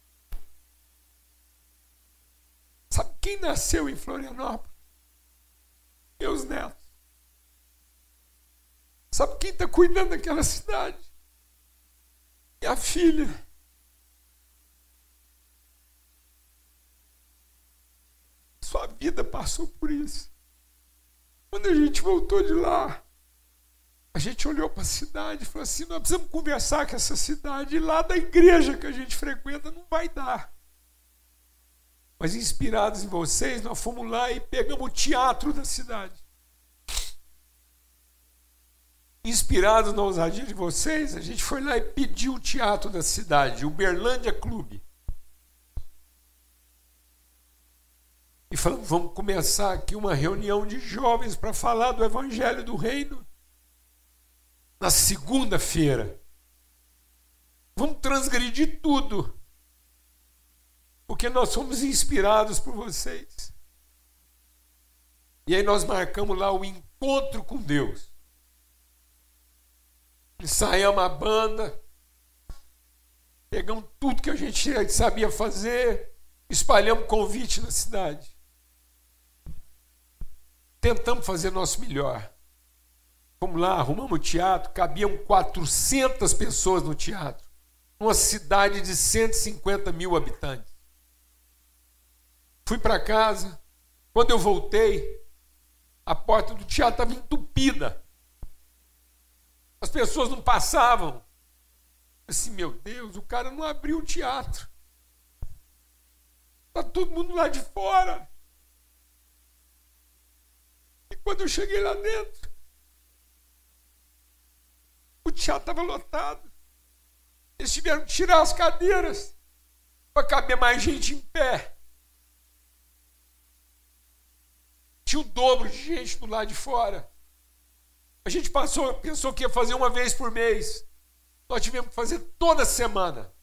A: Sabe quem nasceu em Florianópolis? Meus netos. Sabe quem está cuidando daquela cidade? É a filha. Sua vida passou por isso. Quando a gente voltou de lá, a gente olhou para a cidade e falou assim: nós precisamos conversar com essa cidade. E lá da igreja que a gente frequenta não vai dar. Mas inspirados em vocês, nós fomos lá e pegamos o teatro da cidade. Inspirados na ousadia de vocês, a gente foi lá e pediu o teatro da cidade, o Berlândia Clube. E falamos, vamos começar aqui uma reunião de jovens para falar do Evangelho do Reino. Na segunda-feira. Vamos transgredir tudo. Porque nós somos inspirados por vocês. E aí nós marcamos lá o encontro com Deus ensaiamos a banda, pegamos tudo que a gente sabia fazer, espalhamos convite na cidade. Tentamos fazer nosso melhor. Fomos lá, arrumamos o teatro, cabiam 400 pessoas no teatro, numa cidade de 150 mil habitantes. Fui para casa, quando eu voltei, a porta do teatro estava entupida. As pessoas não passavam. Assim, meu Deus, o cara não abriu o teatro. Está todo mundo lá de fora. E quando eu cheguei lá dentro, o teatro estava lotado. Eles tiveram que tirar as cadeiras para caber mais gente em pé. Tinha o dobro de gente do lado de fora. A gente passou, pensou que ia fazer uma vez por mês. Nós tivemos que fazer toda semana.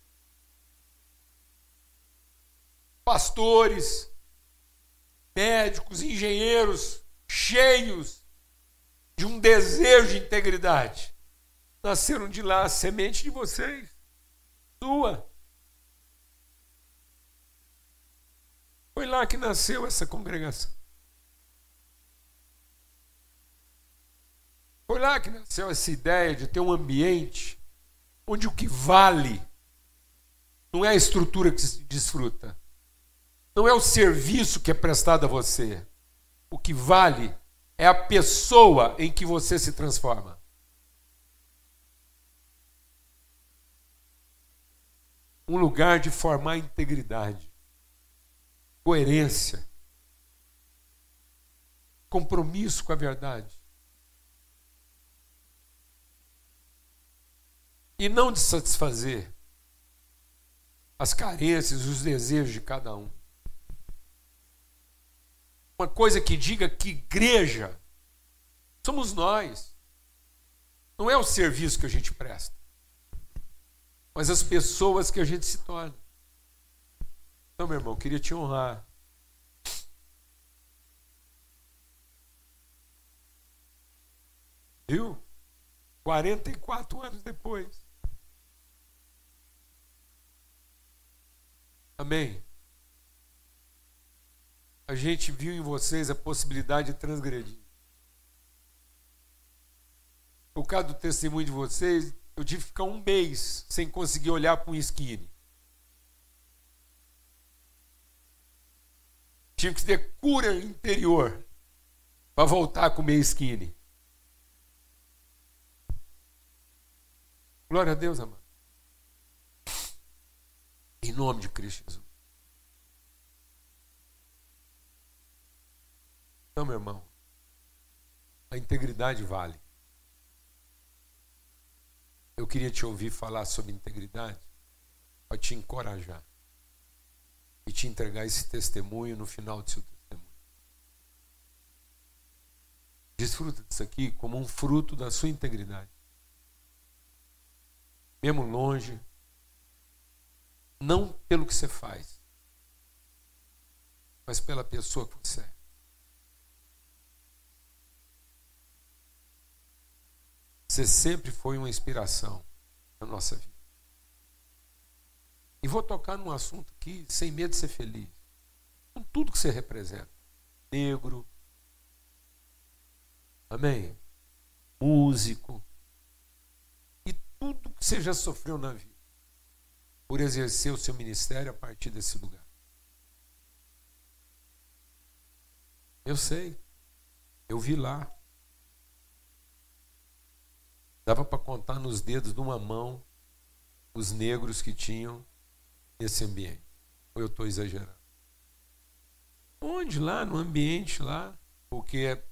A: pastores, médicos, engenheiros cheios de um desejo de integridade. Nasceram de lá a semente de vocês, sua. Foi lá que nasceu essa congregação. Foi lá que nasceu essa ideia de ter um ambiente onde o que vale não é a estrutura que se desfruta, não é o serviço que é prestado a você. O que vale é a pessoa em que você se transforma. Um lugar de formar integridade, coerência, compromisso com a verdade. E não de satisfazer as carências, os desejos de cada um. Uma coisa que diga que igreja somos nós. Não é o serviço que a gente presta, mas as pessoas que a gente se torna. Então, meu irmão, queria te honrar. Viu? 44 anos depois. Amém. A gente viu em vocês a possibilidade de transgredir. Por causa do testemunho de vocês, eu tive que ficar um mês sem conseguir olhar para um skinny. Tive que ter cura interior para voltar a comer skinny. Glória a Deus, amado. Em nome de Cristo Jesus. Então, meu irmão, a integridade vale. Eu queria te ouvir falar sobre integridade para te encorajar e te entregar esse testemunho no final do seu testemunho. Desfruta disso aqui como um fruto da sua integridade. Mesmo longe, não pelo que você faz, mas pela pessoa que você é. Você sempre foi uma inspiração na nossa vida. E vou tocar num assunto aqui, sem medo de ser feliz. Com tudo que você representa. Negro. Amém? Músico. E tudo que você já sofreu na vida por exercer o seu ministério a partir desse lugar. Eu sei. Eu vi lá. Dava para contar nos dedos de uma mão os negros que tinham nesse ambiente. Ou eu estou exagerando? Onde? Lá, no ambiente lá. Porque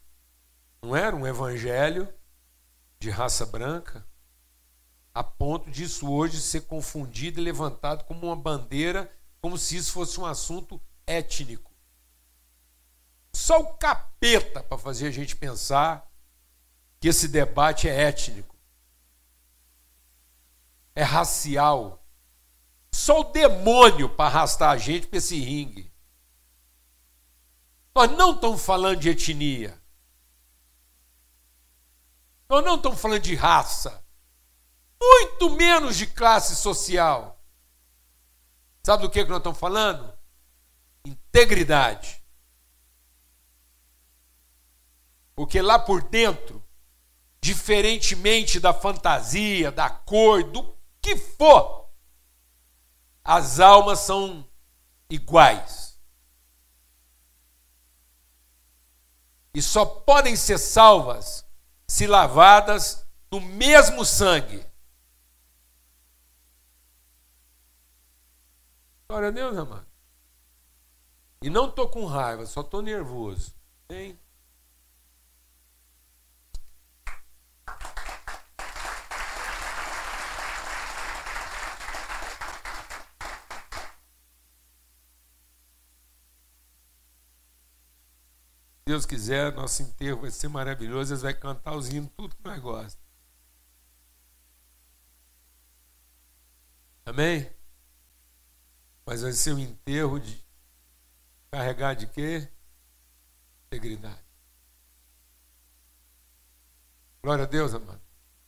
A: não era um evangelho de raça branca, a ponto disso hoje ser confundido e levantado como uma bandeira, como se isso fosse um assunto étnico. Só o capeta para fazer a gente pensar que esse debate é étnico, é racial. Só o demônio para arrastar a gente para esse ringue. Nós não estamos falando de etnia. Nós não estamos falando de raça muito menos de classe social. Sabe do que, que nós estamos falando? Integridade. Porque lá por dentro, diferentemente da fantasia, da cor, do que for, as almas são iguais. E só podem ser salvas se lavadas no mesmo sangue Glória a Deus, amado. E não estou com raiva, só estou nervoso. Hein? Deus quiser, nosso enterro vai ser maravilhoso. Eles vão cantar os hinos, tudo que nós gostamos. Amém? Mas vai ser um enterro de, Carregar de quê? Integridade. Glória a Deus, amado.